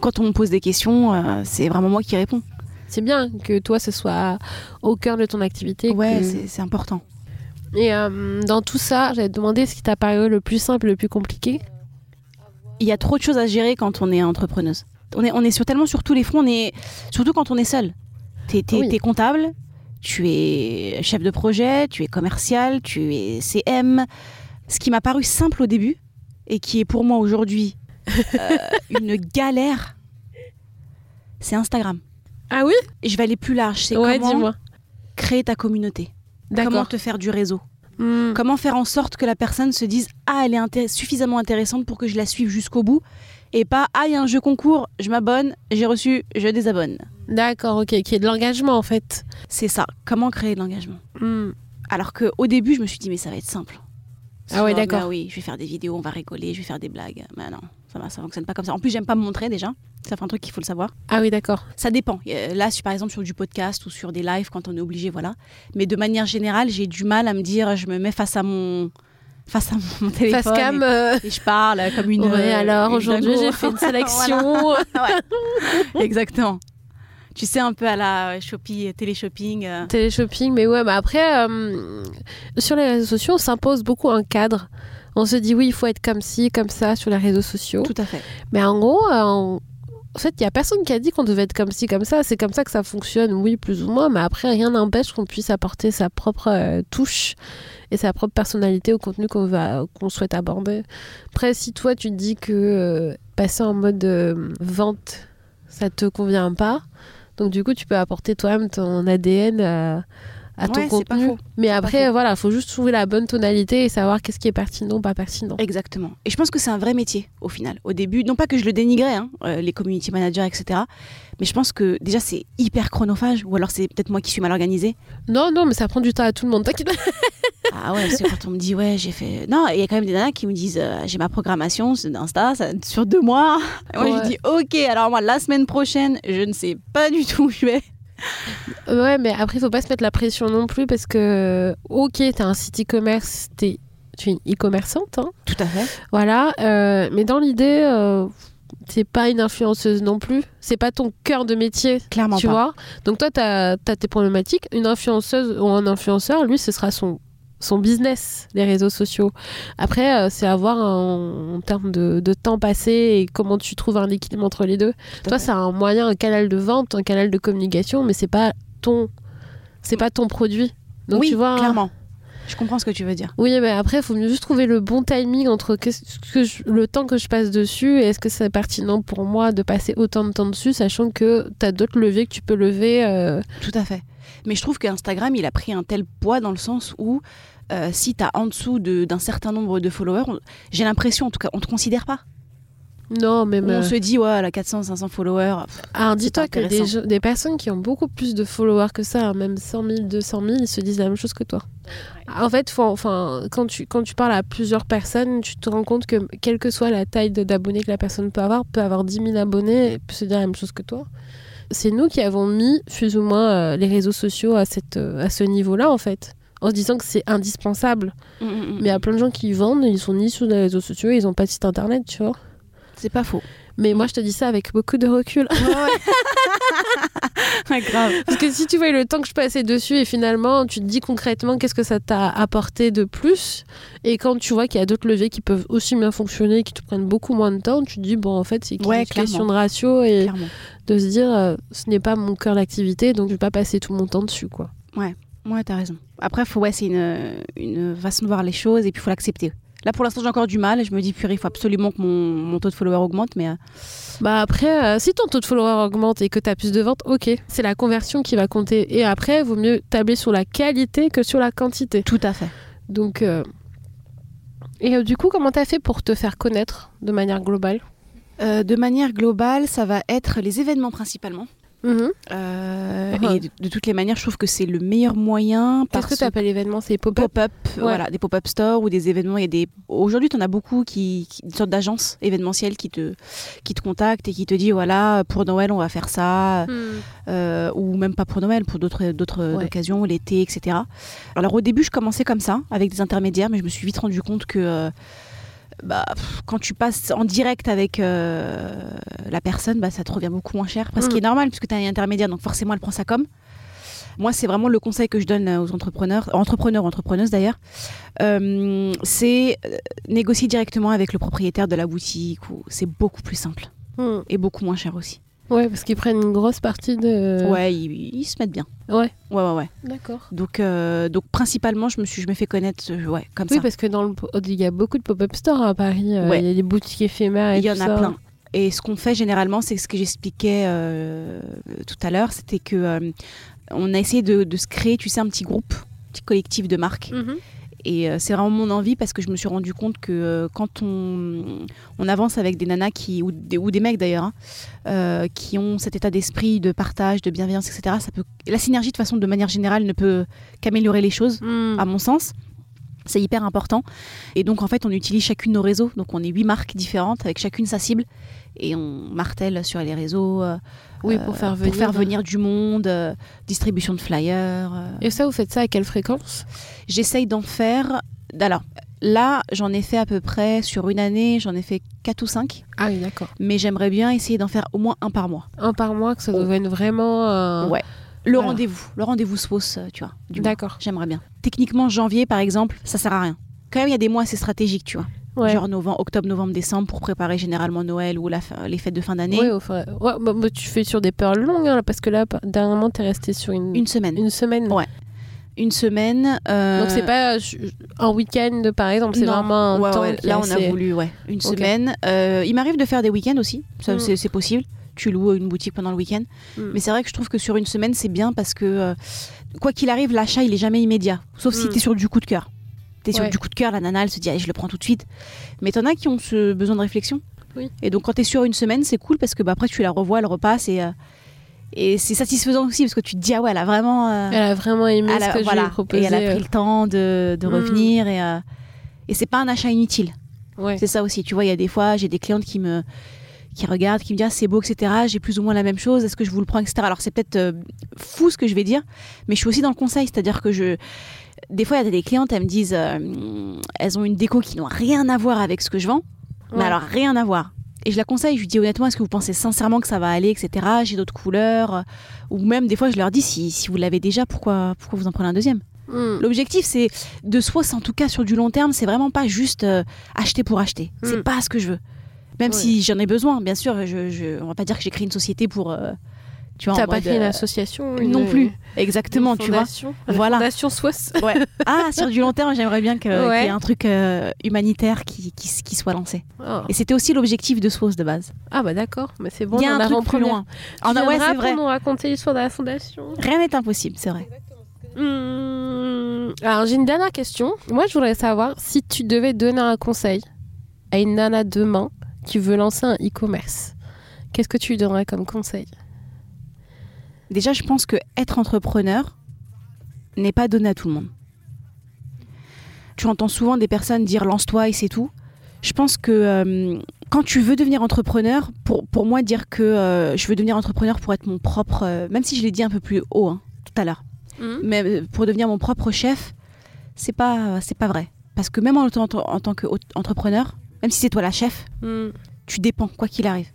Quand on me pose des questions, euh, c'est vraiment moi qui réponds. c'est bien que toi ce soit au cœur de ton activité. Ouais, que- c'est important. Et euh, dans tout ça, j'allais te demander ce qui t'a paru le plus simple, le plus compliqué. Il y a trop de choses à gérer quand on est entrepreneuse. On est, on est sur, tellement sur tous les fronts, on est, surtout quand on est seul. Tu es, Oui. comptable, tu es chef de projet, tu es commercial, tu es CM. Ce qui m'a paru simple au début et qui est pour moi aujourd'hui [laughs] euh, une galère, C'est Instagram. Ah oui? Et je vais aller plus large. C'est Ouais, comment créer ta communauté. Comment te faire du réseau. Hmm. Comment faire en sorte que la personne se dise Ah, elle est suffisamment intéressante pour que je la suive jusqu'au bout. Et pas Ah, il y a un jeu concours, je m'abonne, j'ai reçu, je désabonne. D'accord, ok, qui est de l'engagement en fait. C'est ça. Comment créer de l'engagement Hmm. Alors qu'au début, je me suis dit Mais ça va être simple. Ah ouais, d'accord. bah oui, je vais faire des vidéos, on va rigoler, je vais faire des blagues. Mais non, ça va, ça fonctionne pas comme ça. En plus, j'aime pas me montrer déjà. Ça fait un truc qu'il faut le savoir. Ah oui, d'accord. Ça dépend. Euh, Là, sur- par exemple, sur du podcast ou sur des lives, quand on est obligé, voilà. Mais de manière générale, j'ai du mal à me dire, je me mets face à mon, face à mon [laughs] téléphone. Face cam. et, euh, et je parle comme une. Ouais, euh, alors une aujourd'hui j'ai fait une [laughs] sélection. Voilà. [laughs] Ouais. Exactement. Tu sais, un peu à la Shopee, télé-shopping. euh, Téléshopping, mais ouais, bah après, euh, sur les réseaux sociaux, on s'impose beaucoup un cadre. On se dit oui, il faut être comme ci, comme ça sur les réseaux sociaux. Tout à fait. Mais en gros, euh, en fait, il y a personne qui a dit qu'on devait être comme ci, comme ça. C'est comme ça que ça fonctionne, oui, plus ou moins. Mais après, rien n'empêche qu'on puisse apporter sa propre euh, touche et sa propre personnalité au contenu qu'on va, qu'on souhaite aborder. Après, si toi, tu te dis que euh, passer en mode euh, vente, ça te convient pas, donc du coup, tu peux apporter toi-même ton ADN à, à ton Ouais, pas contenu. faux. Mais après, voilà, faut juste trouver la bonne tonalité et savoir qu'est-ce qui est pertinent ou pas pertinent. Exactement. Et je pense que c'est un vrai métier au final. Au début, non pas que je le dénigrais, hein, euh, les community managers, etc. Mais je pense que déjà c'est hyper chronophage, ou alors c'est peut-être moi qui suis mal organisée. Non, non, mais ça prend du temps à tout le monde. T'inquiète. [laughs] Ah ouais, parce que quand on me dit ouais, j'ai fait. Non, il y a quand même des nanas qui me disent euh, j'ai ma programmation d'Insta ça- sur deux mois. [laughs] Et moi Ouais. je dis ok, alors moi la semaine prochaine, je ne sais pas du tout où je vais. Ouais, mais après, il faut pas se mettre la pression non plus parce que, ok, t'as un site e-commerce, t'es- tu es une e-commerçante, hein, Tout à fait. voilà, euh, mais dans l'idée, euh, t'es pas une influenceuse non plus, c'est pas ton cœur de métier. Clairement tu pas. vois Donc toi, t'as as tes problématiques. Une influenceuse ou un influenceur, lui, ce sera son son business, les réseaux sociaux. Après, euh, c'est à voir en, en termes de, de temps passé et comment tu trouves un équilibre entre les deux. Tout Toi, c'est un moyen, un canal de vente, un canal de communication, mais c'est pas ton, c'est pas ton produit. Donc oui, tu vois, clairement. Je comprends ce que tu veux dire. oui, mais après, il faut mieux juste trouver le bon timing entre que je- le temps que je passe dessus et est-ce que c'est pertinent pour moi de passer autant de temps dessus, sachant que tu as d'autres leviers que tu peux lever. euh, Tout à fait. Mais je trouve qu'Instagram, il a pris un tel poids dans le sens où euh, si tu as en dessous de- d'un certain nombre de followers, j'ai l'impression, en tout cas, on te considère pas. Non, mais On se dit, ouais, elle a 400, 500 followers. Alors dis-toi pas que des, personnes qui ont beaucoup plus de followers que ça, hein, même 100 000, 200 000, ils se disent la même chose que toi. En fait, faut- enfin, quand, tu, quand tu parles à plusieurs personnes, tu te rends compte que quelle que soit la taille d'abonnés que la personne peut avoir, peut avoir 10 000 abonnés et peut se dire la même chose que toi. C'est nous qui avons mis plus ou moins euh, les réseaux sociaux à, cette, euh, à ce niveau-là, en fait. En se disant que c'est indispensable. Mm, mm, mm. Mais il y a plein de gens qui vendent, ils sont ni sur les réseaux sociaux, ils n'ont pas de site internet, tu vois. C'est pas faux. Mais moi, je te dis ça avec beaucoup de recul. [laughs] Ouais, grave. Parce que si tu vois le temps que je passais dessus et finalement tu te dis concrètement qu'est-ce que ça t'a apporté de plus et quand tu vois qu'il y a d'autres leviers qui peuvent aussi bien fonctionner qui te prennent beaucoup moins de temps, tu te dis bon en fait c'est Ouais, question de ratio et Clairement. de se dire euh, ce n'est pas mon cœur d'activité donc je vais pas passer tout mon temps dessus quoi. Ouais, t'as raison. Après, faut, ouais, c'est une, une façon de voir les choses et puis il faut l'accepter. Là, pour l'instant, j'ai encore du mal. Je me dis, purée, il faut absolument que mon, mon taux de followers augmente. Mais euh, Bah après euh, si ton taux de followers augmente et que tu as plus de ventes, OK, c'est la conversion qui va compter et après vaut mieux tabler sur la qualité que sur la quantité. tout à fait. Donc, euh, et euh, du coup, comment t'as fait pour te faire connaître de manière globale? Euh, de manière globale, ça va être les événements principalement. Euh, Ouais. Et de, de toutes les manières, je trouve que c'est le meilleur moyen. Qu'est-ce parce que tu appelles événement C'est pop-up pop-up, Ouais. voilà, des pop-up stores ou des événements. Il y a des aujourd'hui, tu en as beaucoup qui, qui- une sorte d'agence événementielle qui te qui te contacte et qui te dit voilà pour Noël on va faire ça, euh, ou même pas pour Noël, pour d'autres d'autres Ouais. occasions, l'été, etc. Alors au début, je commençais comme ça avec des intermédiaires, mais je me suis vite rendu compte que euh, bah, pff, quand tu passes en direct avec euh, la personne, bah, ça te revient beaucoup moins cher. Parce Mm. qu'il est normal, puisque tu as un intermédiaire, donc forcément, elle prend ça comme. Moi, c'est vraiment le conseil que je donne euh, aux entrepreneurs, entrepreneurs, entrepreneuses d'ailleurs. Euh, c'est négocier directement avec le propriétaire de la boutique. ou C'est beaucoup plus simple Hmm. et beaucoup moins cher aussi. Ouais, parce qu'ils prennent une grosse partie de. Ouais, ils, ils se mettent bien. Ouais. Ouais, ouais, ouais. D'accord. Donc, euh, donc principalement, je me suis, je me fais connaître, euh, ouais, comme Oui, ça. parce que dans le, il y a beaucoup de pop-up stores à Paris. euh, Ouais. Il y a des boutiques éphémères et Il y en a ça. plein. Et ce qu'on fait généralement, c'est ce que j'expliquais tout à l'heure, c'était que on a essayé de, de se créer, tu sais, un petit groupe, un petit collectif de marques. Mhm. Et euh, c'est vraiment mon envie parce que je me suis rendu compte que euh, quand on, on avance avec des nanas qui, ou, des, ou des mecs d'ailleurs, hein, euh, qui ont cet état d'esprit de partage, de bienveillance, etc., ça peut, la synergie de façon de manière générale ne peut qu'améliorer les choses, Mm. à mon sens. C'est hyper important. Et donc, en fait, on utilise chacune nos réseaux. Donc, on est huit marques différentes avec chacune sa cible. Et on martèle sur les réseaux euh, Oui, pour faire venir. pour faire venir du monde, euh, distribution de flyers. euh. Et ça, vous faites ça à quelle fréquence? J'essaye d'en faire. Alors, là, j'en ai fait à peu près sur une année, j'en ai fait 4 ou 5. Ah oui, d'accord. Mais j'aimerais bien essayer d'en faire au moins un par mois. Un par mois, que ça Oh. devienne vraiment. euh, Ouais. Le Voilà. rendez-vous, le rendez-vous euh, tu vois. D'accord. J'aimerais bien. Techniquement, janvier, par exemple, ça sert à rien. Quand même, il y a des mois assez stratégiques, tu vois. Ouais. Genre novembre, octobre, novembre, décembre pour préparer généralement Noël ou la fin- les fêtes de fin d'année. Enfin, ouais, bah, bah, tu fais sur des périodes longues, hein, parce que là, dernièrement, t'es resté sur une, Une semaine. une semaine. Ouais. Une semaine. euh, Donc, c'est pas un week-end, par exemple, c'est non. vraiment un Ouais, temps ouais, Là, on a voulu, ouais, une semaine. Euh, il m'arrive de faire des week-ends aussi. Ça, Mm. c'est, c'est possible. Tu loues une boutique pendant le week-end. Mm. Mais c'est vrai que je trouve que sur une semaine, c'est bien parce que, euh, quoi qu'il arrive, l'achat, il est jamais immédiat. Sauf si Mm. tu es sur du coup de cœur. Tu es sur Ouais. du coup de cœur, la nana, elle se dit, allez, je le prends tout de suite. Mais t'en as qui ont ce besoin de réflexion. Oui. Et donc, quand tu es sur une semaine, c'est cool parce que bah, après, tu la revois, elle repasse et, euh, et c'est satisfaisant aussi parce que tu te dis, ah ouais, elle a vraiment. euh, Elle a vraiment aimé ce que je lui voilà. ai proposé. Et elle a pris le temps de, de Mm. revenir et, euh, et c'est pas un achat inutile. Ouais. C'est ça aussi. Tu vois, il y a des fois, j'ai des clientes qui me qui regardent, qui me disent ah, c'est beau, etc. J'ai plus ou moins la même chose. Est-ce que je vous le prends, etc. Alors c'est peut-être euh, fou ce que je vais dire, mais je suis aussi dans le conseil, c'est-à-dire que je des fois, il y a des clientes, elles me disent, euh, elles ont une déco qui n'a rien à voir avec ce que je vends, mais alors rien à voir. Et je la conseille, je lui dis honnêtement, est-ce que vous pensez sincèrement que ça va aller, etc. J'ai d'autres couleurs. euh, Ou même des fois, je leur dis, si, si vous l'avez déjà, pourquoi, pourquoi vous en prenez un deuxième? Mm. L'objectif, c'est de Swos, en tout cas sur du long terme, c'est vraiment pas juste euh, acheter pour acheter. C'est Mm. pas ce que je veux. Même Ouais. si j'en ai besoin, bien sûr, je, je, on va pas dire que j'ai créé une société pour. euh, tu vois, en pas créé une euh, association Non plus, exactement, une tu vois. Voilà. Fondation Swiss. Ouais. [laughs] Ah, sur du long terme, j'aimerais bien qu'il Ouais. y ait un truc euh, humanitaire qui, qui, s- qui soit lancé. Oh. Et c'était aussi l'objectif de Swos de base. Ah bah d'accord, mais c'est bon. Il y a on en un truc plus loin. Tu Ah, non, ouais, viendras c'est vrai. raconter l'histoire de la fondation? Rien n'est impossible, c'est vrai. Hmm, Alors j'ai une dernière question. Moi je voudrais savoir si tu devais donner un conseil à une nana demain qui veut lancer un e-commerce. Qu'est-ce que tu lui donnerais comme conseil? Déjà, je pense que être entrepreneur n'est pas donné à tout le monde. Tu entends souvent des personnes dire lance-toi et c'est tout. Je pense que euh, quand tu veux devenir entrepreneur, pour, pour moi, dire que euh, je veux devenir entrepreneur pour être mon propre, euh, même si je l'ai dit un peu plus haut hein, tout à l'heure, Hmm mais pour devenir mon propre chef, c'est pas, c'est pas vrai. Parce que même en, en, en tant qu'entrepreneur, même si c'est toi la chef, Hmm. tu dépends, quoi qu'il arrive.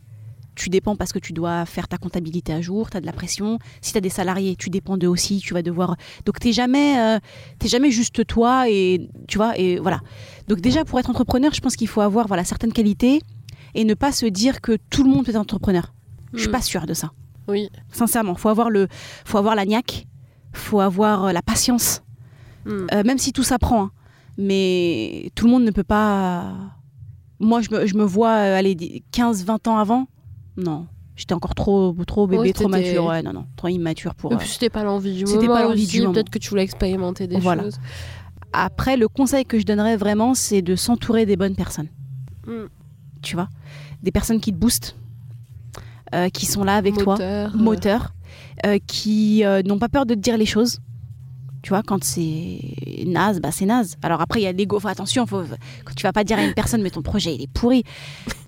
Tu dépends parce que tu dois faire ta comptabilité à jour, tu as de la pression. Si tu as des salariés, tu dépends d'eux aussi, tu vas devoir... Donc tu jamais, euh, jamais juste toi et tu vois, et voilà. Donc déjà, pour être entrepreneur, je pense qu'il faut avoir voilà, certaines qualités et ne pas se dire que tout le monde peut être entrepreneur. Je suis Hmm. pas sûre de ça. Oui. Sincèrement, faut avoir le, faut avoir la niaque, faut avoir euh, la patience, Hmm. euh, même si tout s'apprend. hein. Mais tout le monde ne peut pas. Moi, je me, je me vois euh, aller 15-20 ans avant. Non, j'étais encore trop, trop bébé, Ouais, trop mature. Ouais, non, non, trop immature pour. Et euh. puis c'était pas l'envie du C'était moment. pas l'envie du. Peut-être que tu voulais expérimenter des Voilà. choses. Après, le conseil que je donnerais vraiment, c'est de s'entourer des bonnes personnes. Hmm. Tu vois, des personnes qui te boostent, euh, qui sont là avec toi. Moteur, euh, moteurs euh, qui euh, n'ont pas peur de te dire les choses. Tu vois, quand c'est naze, bah c'est naze. Alors après, il y a l'ego. Faut attention, faut, quand tu vas pas dire à une personne, mais ton projet, il est pourri.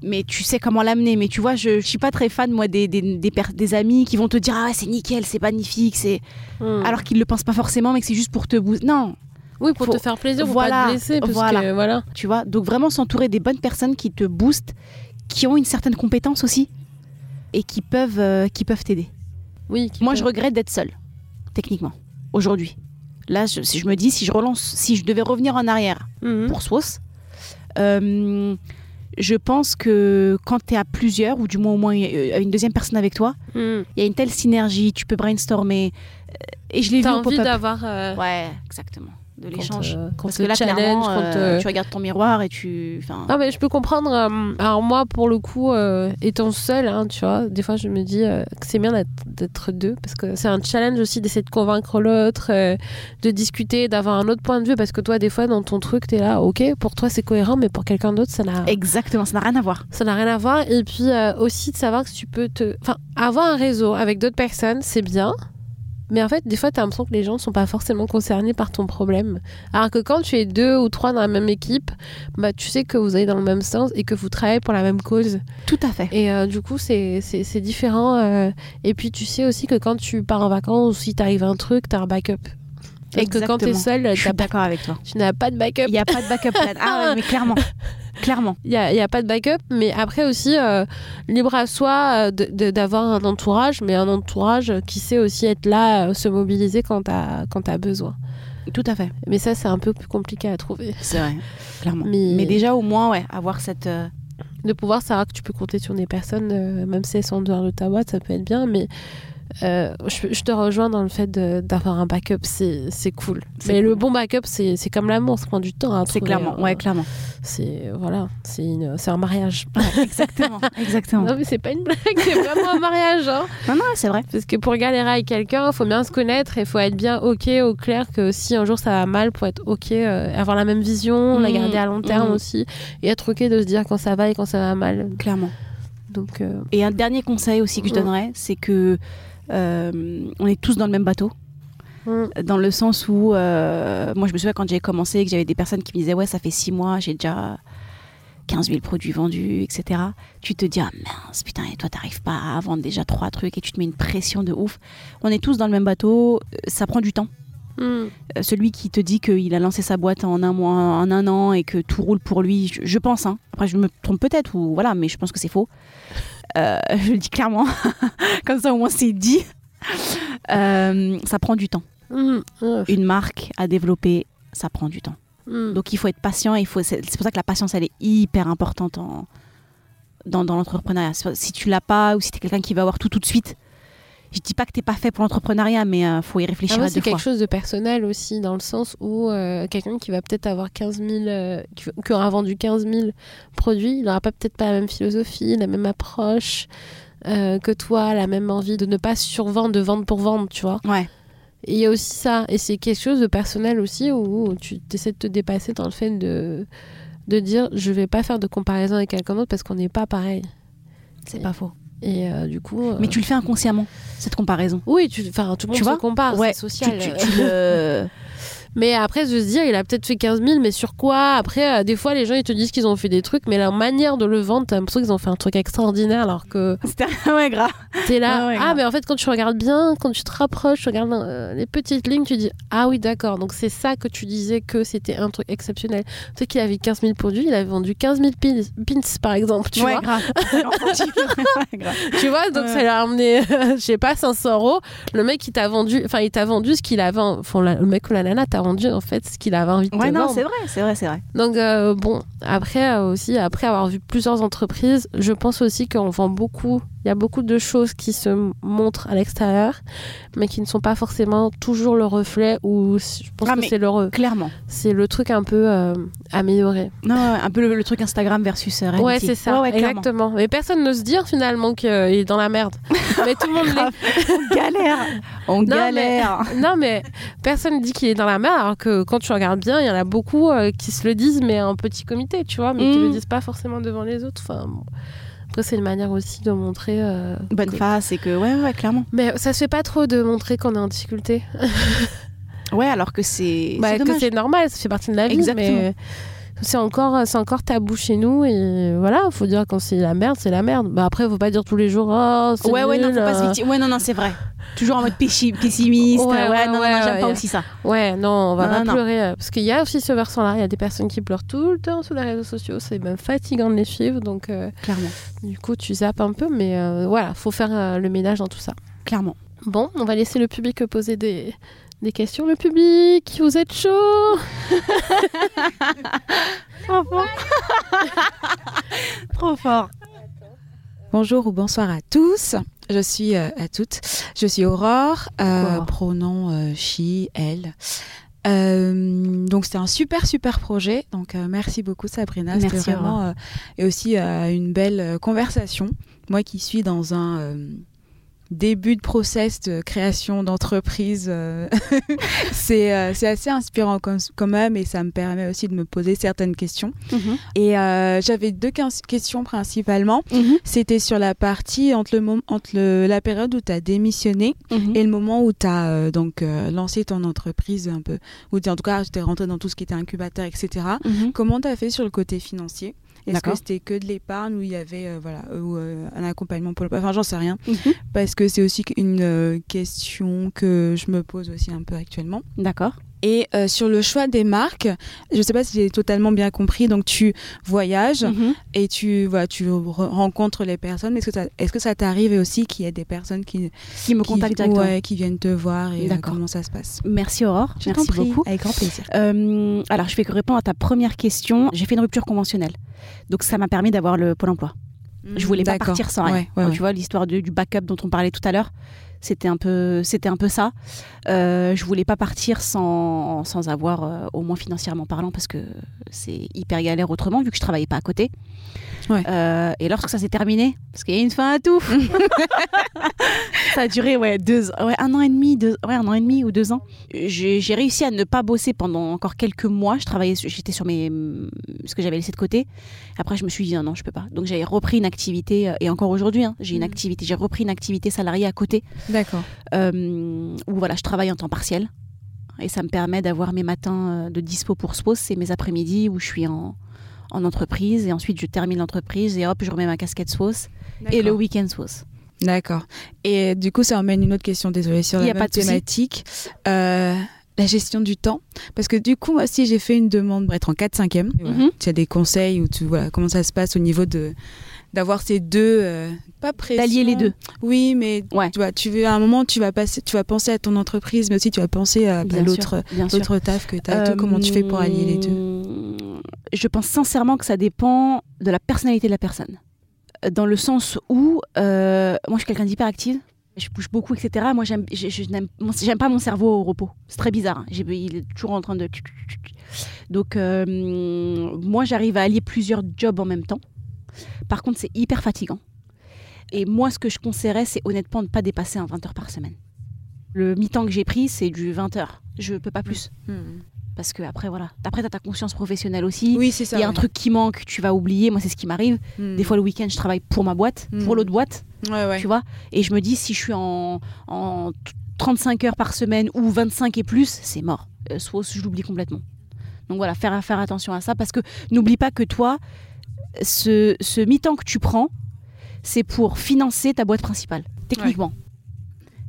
Mais tu sais comment l'amener. Mais tu vois, je, je suis pas très fan, moi, des, des, des, amis qui vont te dire, ah ouais, c'est nickel, c'est magnifique. c'est hmm. Alors qu'ils le pensent pas forcément, mais que c'est juste pour te booster. Non, oui, pour faut- te faire plaisir, pour voilà, pas te blesser. Parce voilà. que voilà. tu vois. Donc vraiment s'entourer des bonnes personnes qui te boostent, qui ont une certaine compétence aussi et qui peuvent, euh, qui peuvent t'aider. Oui, qui Moi, je regrette d'être seule, techniquement, aujourd'hui. Là, je, si je me dis, si je relance, si je devais revenir en arrière Mhm. pour Swos, euh, je pense que quand tu es à plusieurs, ou du moins au moins euh, une deuxième personne avec toi, Hmm. il y a une telle synergie, tu peux brainstormer. euh, Et je l'ai vu T'as au envie pop-up. d'avoir. euh, Ouais, exactement. De l'échange. euh, quand Parce que là, challenge, clairement, quand, euh, euh, tu regardes ton miroir et tu. Enfin, Non, mais je peux comprendre. euh, alors, moi, pour le coup, étant seule, hein, tu vois, des fois, je me dis que c'est bien d'être- deux parce que c'est un challenge aussi d'essayer de convaincre l'autre, de discuter, d'avoir un autre point de vue parce que toi, des fois, dans ton truc, t'es là, ok, pour toi, c'est cohérent, mais pour quelqu'un d'autre, ça n'a. exactement, ça n'a rien à voir. Ça n'a rien à voir. Et puis aussi de savoir que tu peux te. Enfin, avoir un réseau avec d'autres personnes, c'est bien. Mais en fait, des fois, tu as l'impression que les gens ne sont pas forcément concernés par ton problème. Alors que quand tu es deux ou trois dans la même équipe, bah, tu sais que vous allez dans le même sens et que vous travaillez pour la même cause. Tout à fait. Et euh, du coup, c'est différent. euh. Et puis, tu sais aussi que quand tu pars en vacances ou si t'arrive un truc, tu as un backup. Parce que quand tu es Exactement. seul, Je suis t'as pas- d'accord avec toi. tu n'as pas de backup. Il n'y a pas de backup plan. Ah ouais, mais clairement. [laughs] Clairement. Il n'y a, y a pas de backup, mais après aussi, euh, libre à soi euh, d'avoir un entourage, mais un entourage qui sait aussi être là, euh, se mobiliser quand tu as, besoin. Tout à fait. Mais ça, c'est un peu plus compliqué à trouver. C'est vrai. Clairement. Mais- Mais... déjà, au moins, ouais, avoir cette. euh, De pouvoir savoir que tu peux compter sur des personnes, euh, même si elles sont en dehors de ta boîte, ça peut être bien, mais euh, je, je te rejoins dans le fait d'avoir un backup, c'est cool. Mais le bon backup, c'est comme l'amour, ça prend du temps. à C'est clairement. hein. Ouais, clairement. C'est voilà, c'est un mariage. Exactement. [laughs] Exactement. Non, mais c'est pas une blague, c'est vraiment un mariage. Hein. Non, non, c'est vrai. Parce que pour galérer avec quelqu'un, il faut bien se connaître et il faut être bien OK, au clair que si un jour ça va mal, pour être OK, euh, avoir la même vision, la Mhm, garder à long terme mhm. aussi, et être OK de se dire quand ça va et quand ça va mal. Clairement. Donc, euh, Et un dernier conseil aussi que je donnerais, c'est que on est tous dans le même bateau. mm, Dans le sens où, euh, moi je me souviens quand j'ai commencé, que j'avais des personnes qui me disaient Ouais, ça fait six mois, j'ai déjà 15 000 produits vendus, etc. Tu te dis Ah mince, putain, et toi t'arrives pas à vendre déjà trois trucs et tu te mets une pression de ouf. On est tous dans le même bateau, euh, ça prend du temps. Mm. Euh, celui qui te dit qu'il a lancé sa boîte en un mois, en un an et que tout roule pour lui, je, je pense, hein. après je me trompe peut-être, ou voilà, mais je pense que c'est faux. Euh, [laughs] je le dis clairement, [laughs] comme ça au moins c'est dit. Euh, ça prend du temps. Mm, mm, Une marque à développer, ça prend du temps. mm. Donc il faut être patient, il faut, c'est c'est pour ça que la patience elle est hyper importante en, dans, dans l'entrepreneuriat. Si tu l'as pas ou si tu es quelqu'un qui va avoir tout tout de suite, je dis pas que t'es pas fait pour l'entrepreneuriat, mais il faut y réfléchir Ah, moi, à c'est deux quelque fois. chose de personnel aussi, dans le sens où euh, quelqu'un qui va peut-être avoir 15 000, euh, qui, qui aura vendu 15 000 produits, il n'aura peut-être pas la même philosophie, la même approche euh, que toi, la même envie de ne pas survendre, de vendre pour vendre, tu vois. Ouais. Il y a aussi ça, et c'est quelque chose de personnel aussi, où tu essaies de te dépasser dans le fait de, de dire je vais pas faire de comparaison avec quelqu'un d'autre parce qu'on n'est pas pareil. C'est pas faux. Et euh, du coup. euh, Mais tu le fais inconsciemment, cette comparaison. Oui, tu, tout le monde Tu se vois compare, Ouais, c'est social. Tu, tu- tu le... [laughs] Mais après, se dire, il a peut-être fait 15 000, mais sur quoi? Après, euh, des fois, les gens, ils te disent qu'ils ont fait des trucs, mais leur manière de le vendre, t'as l'impression qu'ils ont fait un truc extraordinaire, alors que [laughs] C'était ouais, grave. t'es là. Ouais, ouais, ah, grave. mais en fait, quand tu regardes bien, quand tu te rapproches, tu regardes euh, les petites lignes, tu dis, ah oui, d'accord. Donc, c'est ça que tu disais que c'était un truc exceptionnel. Tu sais qu'il avait 15 000 produits, il avait vendu 15 000 pins, pins par exemple, tu ouais, vois. grave. [laughs] [laughs] Tu vois, donc ça lui a amené, je sais pas, 500 euros. Le mec, il t'a vendu, enfin, il t'a vendu ce qu'il avait, enfin, la- le mec ou la nana t'a vendu, en fait, ce qu'il avait envie de Ouais, te non, vendre. c'est vrai, c'est vrai, c'est vrai. Donc euh, bon, après euh, aussi, après avoir vu plusieurs entreprises, je pense aussi qu'on vend beaucoup. Il y a beaucoup de choses qui se montrent à l'extérieur, mais qui ne sont pas forcément toujours le reflet. Ou je pense Ah, que c'est le Clairement. c'est le truc un peu euh, amélioré. Non, ouais, un peu le, le truc Instagram versus euh, Ouais, reality. c'est ça, Ouais, ouais, exactement. Mais personne n'ose dire finalement qu'il est dans la merde. [laughs] mais tout le monde. On galère. On Non, mais- galère. [laughs] Non, mais personne dit qu'il est dans la merde, alors que quand tu regardes bien, il y en a beaucoup euh, qui se le disent, mais en petit comité, tu vois, mais qui Mm. le disent pas forcément devant les autres. Enfin, bon. Après, c'est une manière aussi de montrer. euh, Bonne que- face et que, ouais, ouais, clairement. Mais ça se fait pas trop de montrer qu'on est en difficulté. Ouais, alors que c'est. Bah, c'est que c'est normal, ça fait partie de la vie. Exactement. Mais c'est encore, c'est encore tabou chez nous. Et voilà, faut dire quand c'est la merde, c'est la merde. Bah, après, faut pas dire tous les jours. Oh, c'est Ouais, ouais, non, faut pas se euh. Ouais, non, non, c'est vrai. Toujours en mode pessimiste. Ouais, Ouais, ouais, non, non, ouais, non, j'aime pas aussi ça. Ouais, non, on va pas pleurer. euh, Parce qu'il y a aussi ce versant-là. Il y a des personnes qui pleurent tout le temps sur les réseaux sociaux. C'est même fatigant de les suivre. Donc, euh, Clairement. du coup, tu zappes un peu. Mais euh, voilà, faut faire euh, le ménage dans tout ça. Clairement. Bon, on va laisser le public poser des, des questions. Le public, vous êtes chaud [laughs] Trop fort. [laughs] Trop fort. Bonjour ou bonsoir à tous. Je suis euh, à toutes. Je suis Aurore, euh, pronom euh, she, elle. Euh, donc c'était un super super projet. Donc euh, merci beaucoup Sabrina. C'était Merci, vraiment euh, et aussi euh, une belle conversation. Moi qui suis dans un euh, début de process de création d'entreprise, euh, [laughs] c'est euh, c'est assez inspirant comme, quand même et ça me permet aussi de me poser certaines questions. Mhm. Et euh, j'avais deux questions principalement. Mhm. C'était sur la partie entre, le entre le- la période où tu as démissionné Mhm. et le moment où tu as donc lancé ton entreprise un peu, où t'es- en tout cas tu es rentré dans tout ce qui était incubateur, etc. Comment tu as fait sur le côté financier? Est-ce que c'était que de l'épargne ou il y avait euh, voilà, ou, euh, un accompagnement pour le... Enfin, j'en sais rien. Mhm. Parce que c'est aussi une euh, question que je me pose aussi un peu actuellement. D'accord. Et euh, sur le choix des marques, je ne sais pas si j'ai totalement bien compris. Donc, tu voyages Mhm. et tu, voilà, tu re- rencontres les personnes. Est-ce que, ça- est-ce que ça t'arrive aussi qu'il y ait des personnes qui, Qui me qui, contactent directement. ouais, qui viennent te voir et euh, comment ça se passe? Merci Aurore. Je Merci beaucoup. Avec grand plaisir. Euh, alors, je vais que répondre à ta première question. J'ai fait une rupture conventionnelle. Donc, ça m'a permis d'avoir le Pôle emploi. Je voulais pas partir sans rien. Ouais, ouais. Tu vois, l'histoire du backup dont on parlait tout à l'heure, c'était un peu, c'était un peu ça. Euh, je voulais pas partir sans, sans avoir, euh, au moins financièrement parlant, parce que c'est hyper galère autrement, vu que je travaillais pas à côté. Ouais. Euh, et lorsque ça s'est terminé, parce qu'il y a une fin à tout, [laughs] ça a duré ouais, deux, ouais, un an et demi, deux, ouais, un an et demi ou deux ans. J'ai réussi à ne pas bosser pendant encore quelques mois. Je travaillais, j'étais sur mes, ce que j'avais laissé de côté. Après, je me suis dit non, non, je peux pas. Donc j'ai repris une activité euh, et encore aujourd'hui, hein, j'ai une Mhm. activité, j'ai repris une activité salariée à côté D'accord. euh, où voilà, je travaille en temps partiel et ça me permet d'avoir mes matins euh, de dispo pour SPOS et mes après-midi où je suis en, en entreprise et ensuite je termine l'entreprise et hop, je remets ma casquette SPOS et le week-end SPOS. D'accord. Et du coup, ça emmène une autre question, désolée, sur la même pas de thématique. Euh, la gestion du temps. Parce que du coup, moi aussi, j'ai fait une demande pour être en 4-5e. Mhm. Tu as des conseils ou tu, voilà, comment ça se passe au niveau de d'avoir ces deux euh, pas. D'allier les deux. Oui, mais Ouais. tu vois, tu veux à un moment tu vas passer tu vas penser à ton entreprise mais aussi tu vas penser à bah, l'autre taf que tu as comment tu fais pour allier les deux Euh, Je pense sincèrement que ça dépend de la personnalité de la personne. Dans le sens où, euh, moi je suis quelqu'un d'hyperactive, je bouge beaucoup, etc. Moi j'aime, je, je n'aime, pas mon cerveau au repos. C'est très bizarre. hein. Il est toujours en train de. Donc euh, moi j'arrive à allier plusieurs jobs en même temps. Par contre c'est hyper fatigant. Et moi ce que je conseillerais c'est honnêtement de ne pas dépasser un 20 heures par semaine. Le mi-temps que j'ai pris c'est du 20 heures. Je peux pas plus. Parce que après, voilà. Après, tu as ta conscience professionnelle aussi. Oui, c'est Il ça. y a un truc qui manque, tu vas oublier. Moi, c'est ce qui m'arrive. Mm. Des fois, le week-end, je travaille pour ma boîte, pour Mm. l'autre boîte, Ouais, ouais. tu vois. Et je me dis, si je suis en, en t- 35 heures par semaine ou 25 et plus, c'est mort. Euh, soit je l'oublie complètement. Donc voilà, faire, faire attention à ça. Parce que n'oublie pas que toi, ce, ce mi-temps que tu prends, c'est pour financer ta boîte principale, techniquement.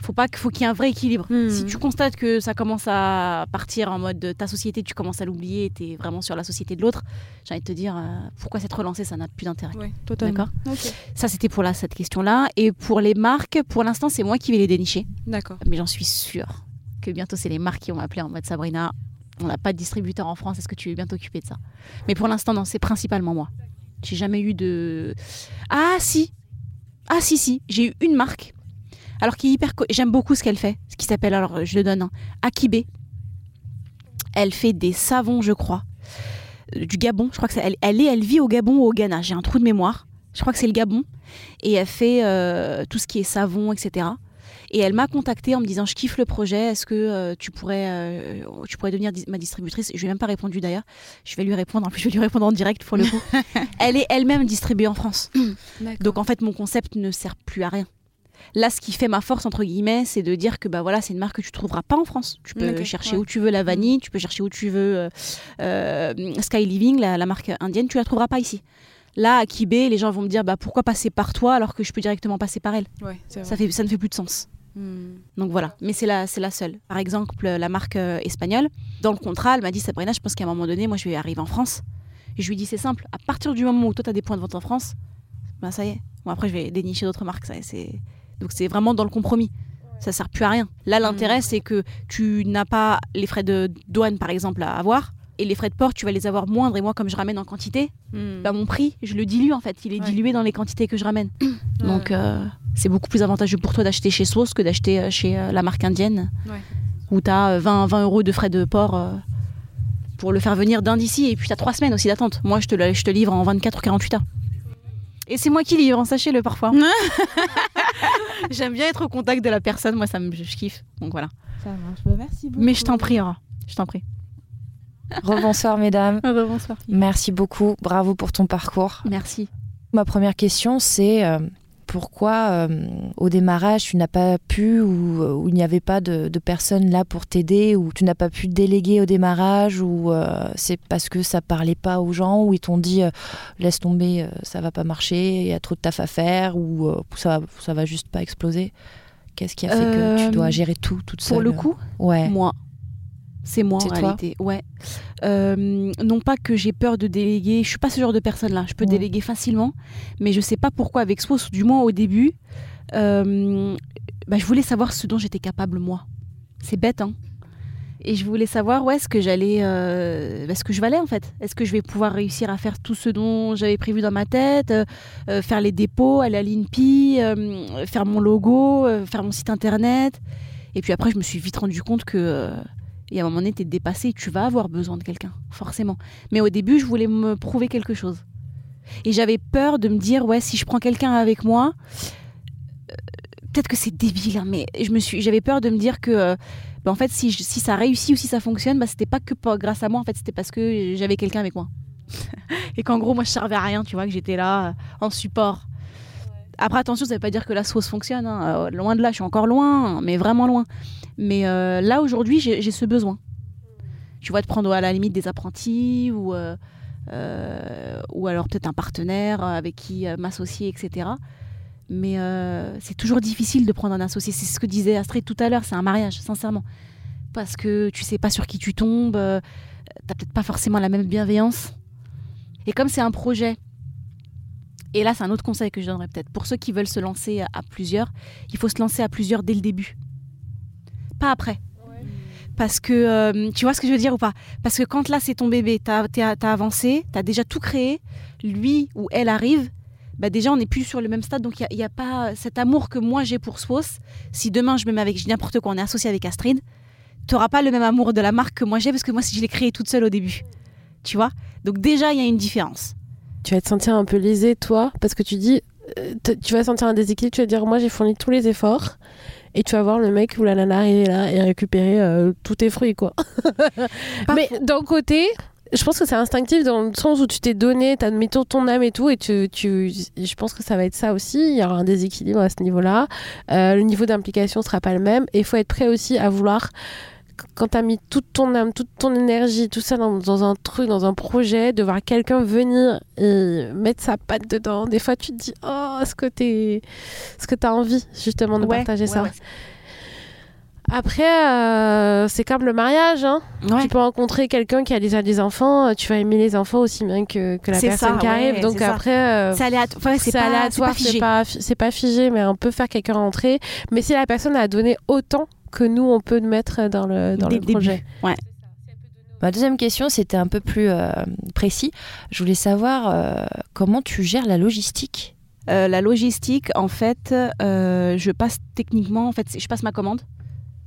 Faut pas qu'il faut qu'il y ait un vrai équilibre. Mm. Si tu constates que ça commence à partir en mode de ta société, tu commences à l'oublier, tu es vraiment sur la société de l'autre, j'ai envie de te dire euh, pourquoi s'être relancé, ça n'a plus d'intérêt. Ouais, totalement. D'accord? Ça, c'était pour là, cette question-là. Et pour les marques, pour l'instant, c'est moi qui vais les dénicher. D'accord. Mais j'en suis sûre que bientôt, c'est les marques qui vont m'appeler en mode Sabrina. On n'a pas de distributeur en France, est-ce que tu veux bien t'occuper de ça? Mais pour l'instant, non, c'est principalement moi. J'ai jamais eu de. Ah, si Ah, si, si. J'ai eu une marque. Alors, qui est hyper. J'aime beaucoup ce qu'elle fait. Ce qui s'appelle, alors, je le donne, hein, Akibé. Elle fait des savons, je crois. euh, Du Gabon. Je crois que c'est- elle, elle vit au Gabon ou au Ghana. J'ai un trou de mémoire. Je crois que c'est le Gabon. Et elle fait euh, tout ce qui est savon, etc. Et elle m'a contactée en me disant je kiffe le projet, est-ce que euh, tu pourrais euh, tu pourrais devenir ma distributrice? Je lui ai même pas répondu d'ailleurs. Je vais lui répondre. En plus, je vais lui répondre en direct pour le coup. [laughs] elle est elle-même distribuée en France. Donc en fait, mon concept ne sert plus à rien. Là, ce qui fait ma force entre guillemets, c'est de dire que bah voilà, c'est une marque que tu trouveras pas en France. Tu peux chercher ouais. où tu veux la vanille, tu peux chercher où tu veux euh, Sky Living, la, la marque indienne, tu la trouveras pas ici. Là, à Kibé, les gens vont me dire bah pourquoi passer par toi alors que je peux directement passer par elle? Ouais. Ça fait ça ne fait plus de sens. Mm. Donc voilà, mais c'est la, c'est la seule. Par exemple, la marque euh, espagnole, dans le contrat, elle m'a dit Sabrina, je pense qu'à un moment donné, moi je vais arriver en France. Et je lui dis c'est simple, à partir du moment où toi tu as des points de vente en France, ben ça y est. Bon après je vais dénicher d'autres marques, ça, c'est donc c'est vraiment dans le compromis. Ça sert plus à rien. Là l'intérêt c'est que tu n'as pas les frais de douane par exemple à avoir et les frais de port tu vas les avoir moindres et moi comme je ramène en quantité, Mm. bah, mon prix je le dilue en fait, il est Ouais. dilué dans les quantités que je ramène. [clears throat] Donc euh, c'est beaucoup plus avantageux pour toi d'acheter chez Sauce que d'acheter euh, chez euh, la marque indienne. Ouais. où tu as 20, 20 euros de frais de port euh, pour le faire venir d'un d'ici, et puis tu as 3 semaines aussi d'attente. Moi, je te, le- je te livre en 24 ou 48 heures. Et c'est moi qui livre, hein, sachez-le parfois. [laughs] J'aime bien être au contact de la personne, moi ça me je kiffe. Donc voilà. Ça marche. Bah, merci beaucoup. Mais je t'en prie, Aura. Je t'en prie. Rebonsoir mesdames. [laughs] bonsoir. Merci beaucoup. Bravo pour ton parcours. Merci. Ma première question, c'est euh, pourquoi euh, au démarrage tu n'as pas pu ou, ou il n'y avait pas de, de personnes là pour t'aider ou tu n'as pas pu déléguer au démarrage ou euh, c'est parce que ça parlait pas aux gens ou ils t'ont dit euh, laisse tomber, ça va pas marcher, il y a trop de taf à faire ou ça, ça va juste pas exploser? Qu'est-ce qui a fait que tu dois gérer tout toute seule Pour le coup, Ouais. moi. C'est moi en C'est toi réalité. Ouais. Euh, non pas que j'ai peur de déléguer. Je suis pas ce genre de personne là. Je peux Ouais. déléguer facilement, mais je sais pas pourquoi avec Swos, du moins au début, euh, bah, je voulais savoir ce dont j'étais capable moi. C'est bête hein. Et je voulais savoir où est-ce que j'allais, euh, est-ce que je valais en fait. Est-ce que je vais pouvoir réussir à faire tout ce dont j'avais prévu dans ma tête, euh, faire les dépôts, aller à l'INPI, faire mon logo, faire mon site internet. Et puis après, je me suis vite rendu compte que, et à un moment donné, t'es dépassé, tu vas avoir besoin de quelqu'un, forcément. Mais au début, je voulais me prouver quelque chose. Et j'avais peur de me dire, ouais, si je prends quelqu'un avec moi, euh, peut-être que c'est débile, hein, mais je me suis, j'avais peur de me dire que, euh, bah, en fait, si, je- si ça réussit ou si ça fonctionne, bah, c'était pas que pas grâce à moi, en fait, c'était parce que j'avais quelqu'un avec moi. [laughs] et qu'en gros, moi, je servais à rien, tu vois, que j'étais là euh, en support. Après, attention, ça veut pas dire que la sauce fonctionne. hein. Loin de là, je suis encore loin, mais vraiment loin. Mais euh, là, aujourd'hui, j'ai ce besoin. Tu vois, de prendre à la limite des apprentis ou, euh, euh, ou alors peut-être un partenaire avec qui m'associer, etc. Mais c'est toujours difficile de prendre un associé. C'est ce que disait Astrid tout à l'heure, c'est un mariage, sincèrement. Parce que tu sais pas sur qui tu tombes, t'as peut-être pas forcément la même bienveillance. Et comme c'est un projet, et là c'est un autre conseil que je donnerais peut-être, pour ceux qui veulent se lancer à plusieurs, il faut se lancer à plusieurs dès le début. Pas après. Parce que, euh, tu vois ce que je veux dire ou pas? Parce que quand là c'est ton bébé, t'as as, avancé, t'as déjà tout créé, lui ou elle arrive, bah déjà on n'est plus sur le même stade, donc il n'y a, pas cet amour que moi j'ai pour Swos. Si demain je me mets avec, n'importe quoi, on est associé avec Astrid, t'auras pas le même amour de la marque que moi j'ai, parce que moi je l'ai créé toute seule au début. Tu vois? Donc déjà il y a une différence. Tu vas te sentir un peu lésé, toi, parce que tu dis, euh, tu vas sentir un déséquilibre, tu vas dire, moi j'ai fourni tous les efforts, et tu vas voir le mec ou la nana arriver là et récupérer euh, tous tes fruits, quoi. [laughs] Mais d'un côté, je pense que c'est instinctif dans le sens où tu t'es donné, t'as mis ton, ton âme et tout, et tu, tu, je pense que ça va être ça aussi. Il y aura un déséquilibre à ce niveau-là. Euh, le niveau d'implication sera pas le même, et il faut être prêt aussi à vouloir. Quand t'as mis toute ton âme, toute ton énergie, tout ça dans, dans un truc, dans un projet, de voir quelqu'un venir et mettre sa patte dedans, des fois tu te dis, oh, est-ce que t'es, est-ce que t'as envie justement de Ouais, partager ouais, ça ouais. Après, euh, c'est comme le mariage, hein. Tu peux rencontrer quelqu'un qui a déjà des enfants, euh, tu vas aimer les enfants aussi bien que, que la personne ça, qui arrive. Donc après, euh, C'est aléatoire, c'est pas, figé. c'est pas, fi- c'est pas figé, mais on peut faire quelqu'un rentrer. Mais si la personne a donné autant que nous, on peut mettre dans le, dans le projet. Ma deuxième question, c'était un peu plus euh, précis. Je voulais savoir euh, comment tu gères la logistique? Euh, la logistique, en fait, euh, je passe techniquement, en fait, je passe ma commande.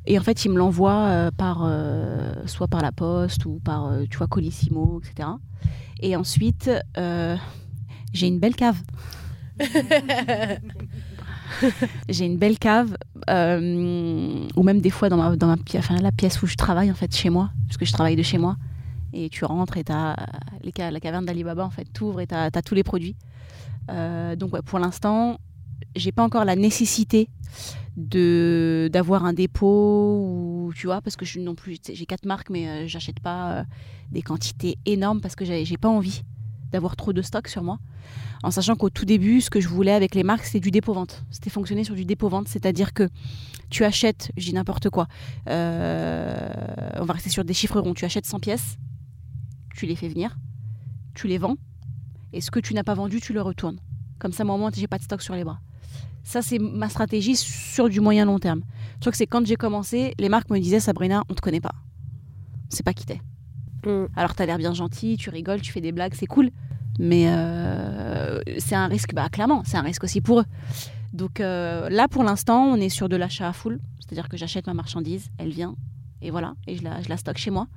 Et en fait, il me l'envoie euh, par, euh, soit par la poste ou par, euh, tu vois, Colissimo, etc. Et ensuite, euh, j'ai une belle cave. [laughs] [laughs] j'ai une belle cave, euh, ou même des fois dans ma, dans ma la pièce où je travaille, en fait, chez moi, parce que je travaille de chez moi. Et tu rentres et t'as les ca- la caverne d'Alibaba, en fait, t'ouvres et t'as as tous les produits. Euh, donc, pour l'instant, j'ai pas encore la nécessité d'avoir un dépôt ou tu vois parce que je non plus j'ai quatre marques mais euh, j'achète pas des quantités énormes parce que j'ai pas envie d'avoir trop de stock sur moi en sachant qu'au tout début ce que je voulais avec les marques c'était du dépôt vente c'était fonctionner sur du dépôt vente c'est-à-dire que tu achètes je dis n'importe quoi euh, on va rester sur des chiffres ronds tu achètes 100 pièces tu les fais venir tu les vends et ce que tu n'as pas vendu tu le retournes comme ça moi au moins j'ai pas de stock sur les bras ça, c'est ma stratégie sur du moyen long terme. Je que c'est quand j'ai commencé, les marques me disaient Sabrina, on te connaît pas. C'est pas qui t'es. Mm. Alors, t'as l'air bien gentil, tu rigoles, tu fais des blagues, c'est cool. Mais euh, c'est un risque, bah clairement, c'est un risque aussi pour eux. Donc euh, là, pour l'instant, on est sur de l'achat à full. C'est-à-dire que j'achète ma marchandise, elle vient, et voilà, et je la, stocke chez moi.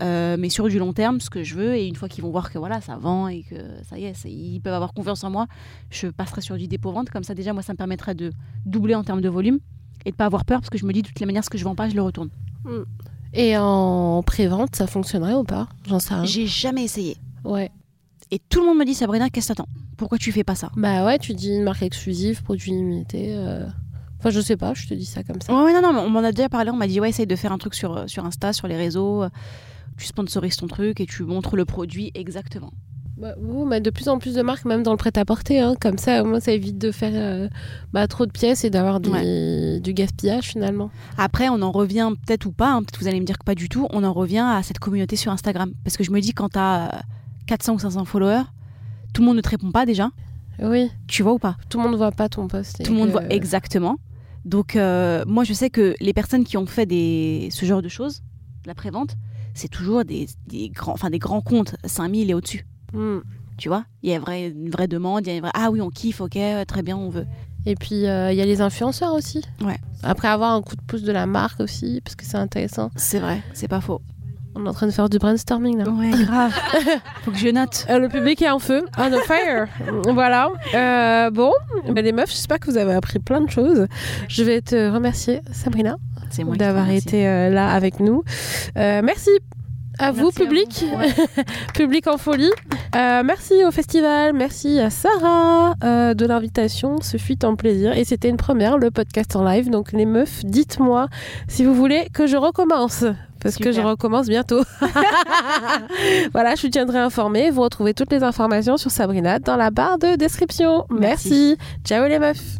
Euh, mais sur du long terme, ce que je veux, et une fois qu'ils vont voir que voilà, ça vend et que ça y est, ils peuvent avoir confiance en moi, je passerai sur du dépôt-vente. Comme ça, déjà, moi, ça me permettrait de doubler en termes de volume et de pas avoir peur parce que je me dis de toutes les manières, ce que je vends pas, je le retourne. Et en pré-vente, ça fonctionnerait ou pas? J'en sais rien. J'ai jamais essayé. Ouais. Et tout le monde me dit, Sabrina, qu'est-ce que t'attends? Pourquoi tu fais pas ça? Bah ouais, tu dis une marque exclusive, produit limité. euh. Enfin, je sais pas, je te dis ça comme ça. Ouais, non, non, mais on m'en a déjà parlé. On m'a dit, ouais, essaye de faire un truc sur, euh, sur Insta, sur les réseaux. euh, Tu sponsorises ton truc et tu montres le produit exactement. Bah, mais de plus en plus de marques, même dans le prêt-à-porter, hein, comme ça, au moins, ça évite de faire euh, bah, trop de pièces et d'avoir du gaspillage finalement. Après, on en revient peut-être ou pas, hein, peut-être vous allez me dire que pas du tout, on en revient à cette communauté sur Instagram. Parce que je me dis, quand t'as euh, 400 ou 500 followers, tout le monde ne te répond pas déjà. Oui, Tu vois ou pas? Tout le monde voit pas ton post. Tout le monde voit exactement. Donc, euh, moi, je sais que les personnes qui ont fait des, ce genre de choses, la prévente, c'est toujours des, des grands, enfin, des grands comptes, 5000 et au-dessus. Hmm. Tu vois Il y a une vraie demande, il y a une vraie... Ah oui, on kiffe, ok, très bien, on veut. Et puis, euh, il y a les influenceurs aussi. Ouais. Après avoir un coup de pouce de la marque aussi, parce que c'est intéressant. C'est vrai, c'est pas faux. On est en train de faire du brainstorming là. Ouais, grave. [laughs] Faut que je note. Euh, le public est en feu, on fire. [laughs] voilà. Euh, bon, les meufs, j'espère que vous avez appris plein de choses. Je vais te remercier, Sabrina, d'avoir été euh, là avec nous. Euh, merci. À vous, à public, [laughs] public en folie. Euh, merci au festival, merci à Sarah euh, de l'invitation. Ce fut un plaisir et c'était une première, le podcast en live. Donc les meufs, dites-moi si vous voulez que je recommence. Parce que je recommence bientôt. [laughs] voilà, je vous tiendrai informé. Vous retrouvez toutes les informations sur Sabrina dans la barre de description. Merci. Merci. Ciao les meufs.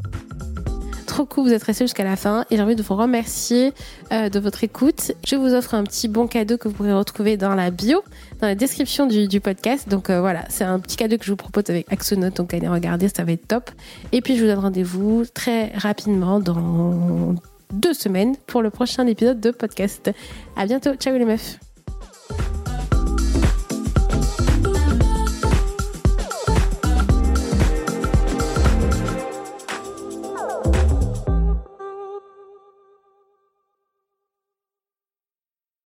Trop cool, vous êtes restés jusqu'à la fin et j'ai envie de vous remercier euh, de votre écoute. Je vous offre un petit bon cadeau que vous pourrez retrouver dans la bio, dans la description du, du podcast. Donc euh, voilà, c'est un petit cadeau que je vous propose avec Axonote, donc allez regarder, ça va être top. Et puis je vous donne rendez-vous très rapidement dans deux semaines pour le prochain épisode de podcast. À bientôt, ciao les meufs.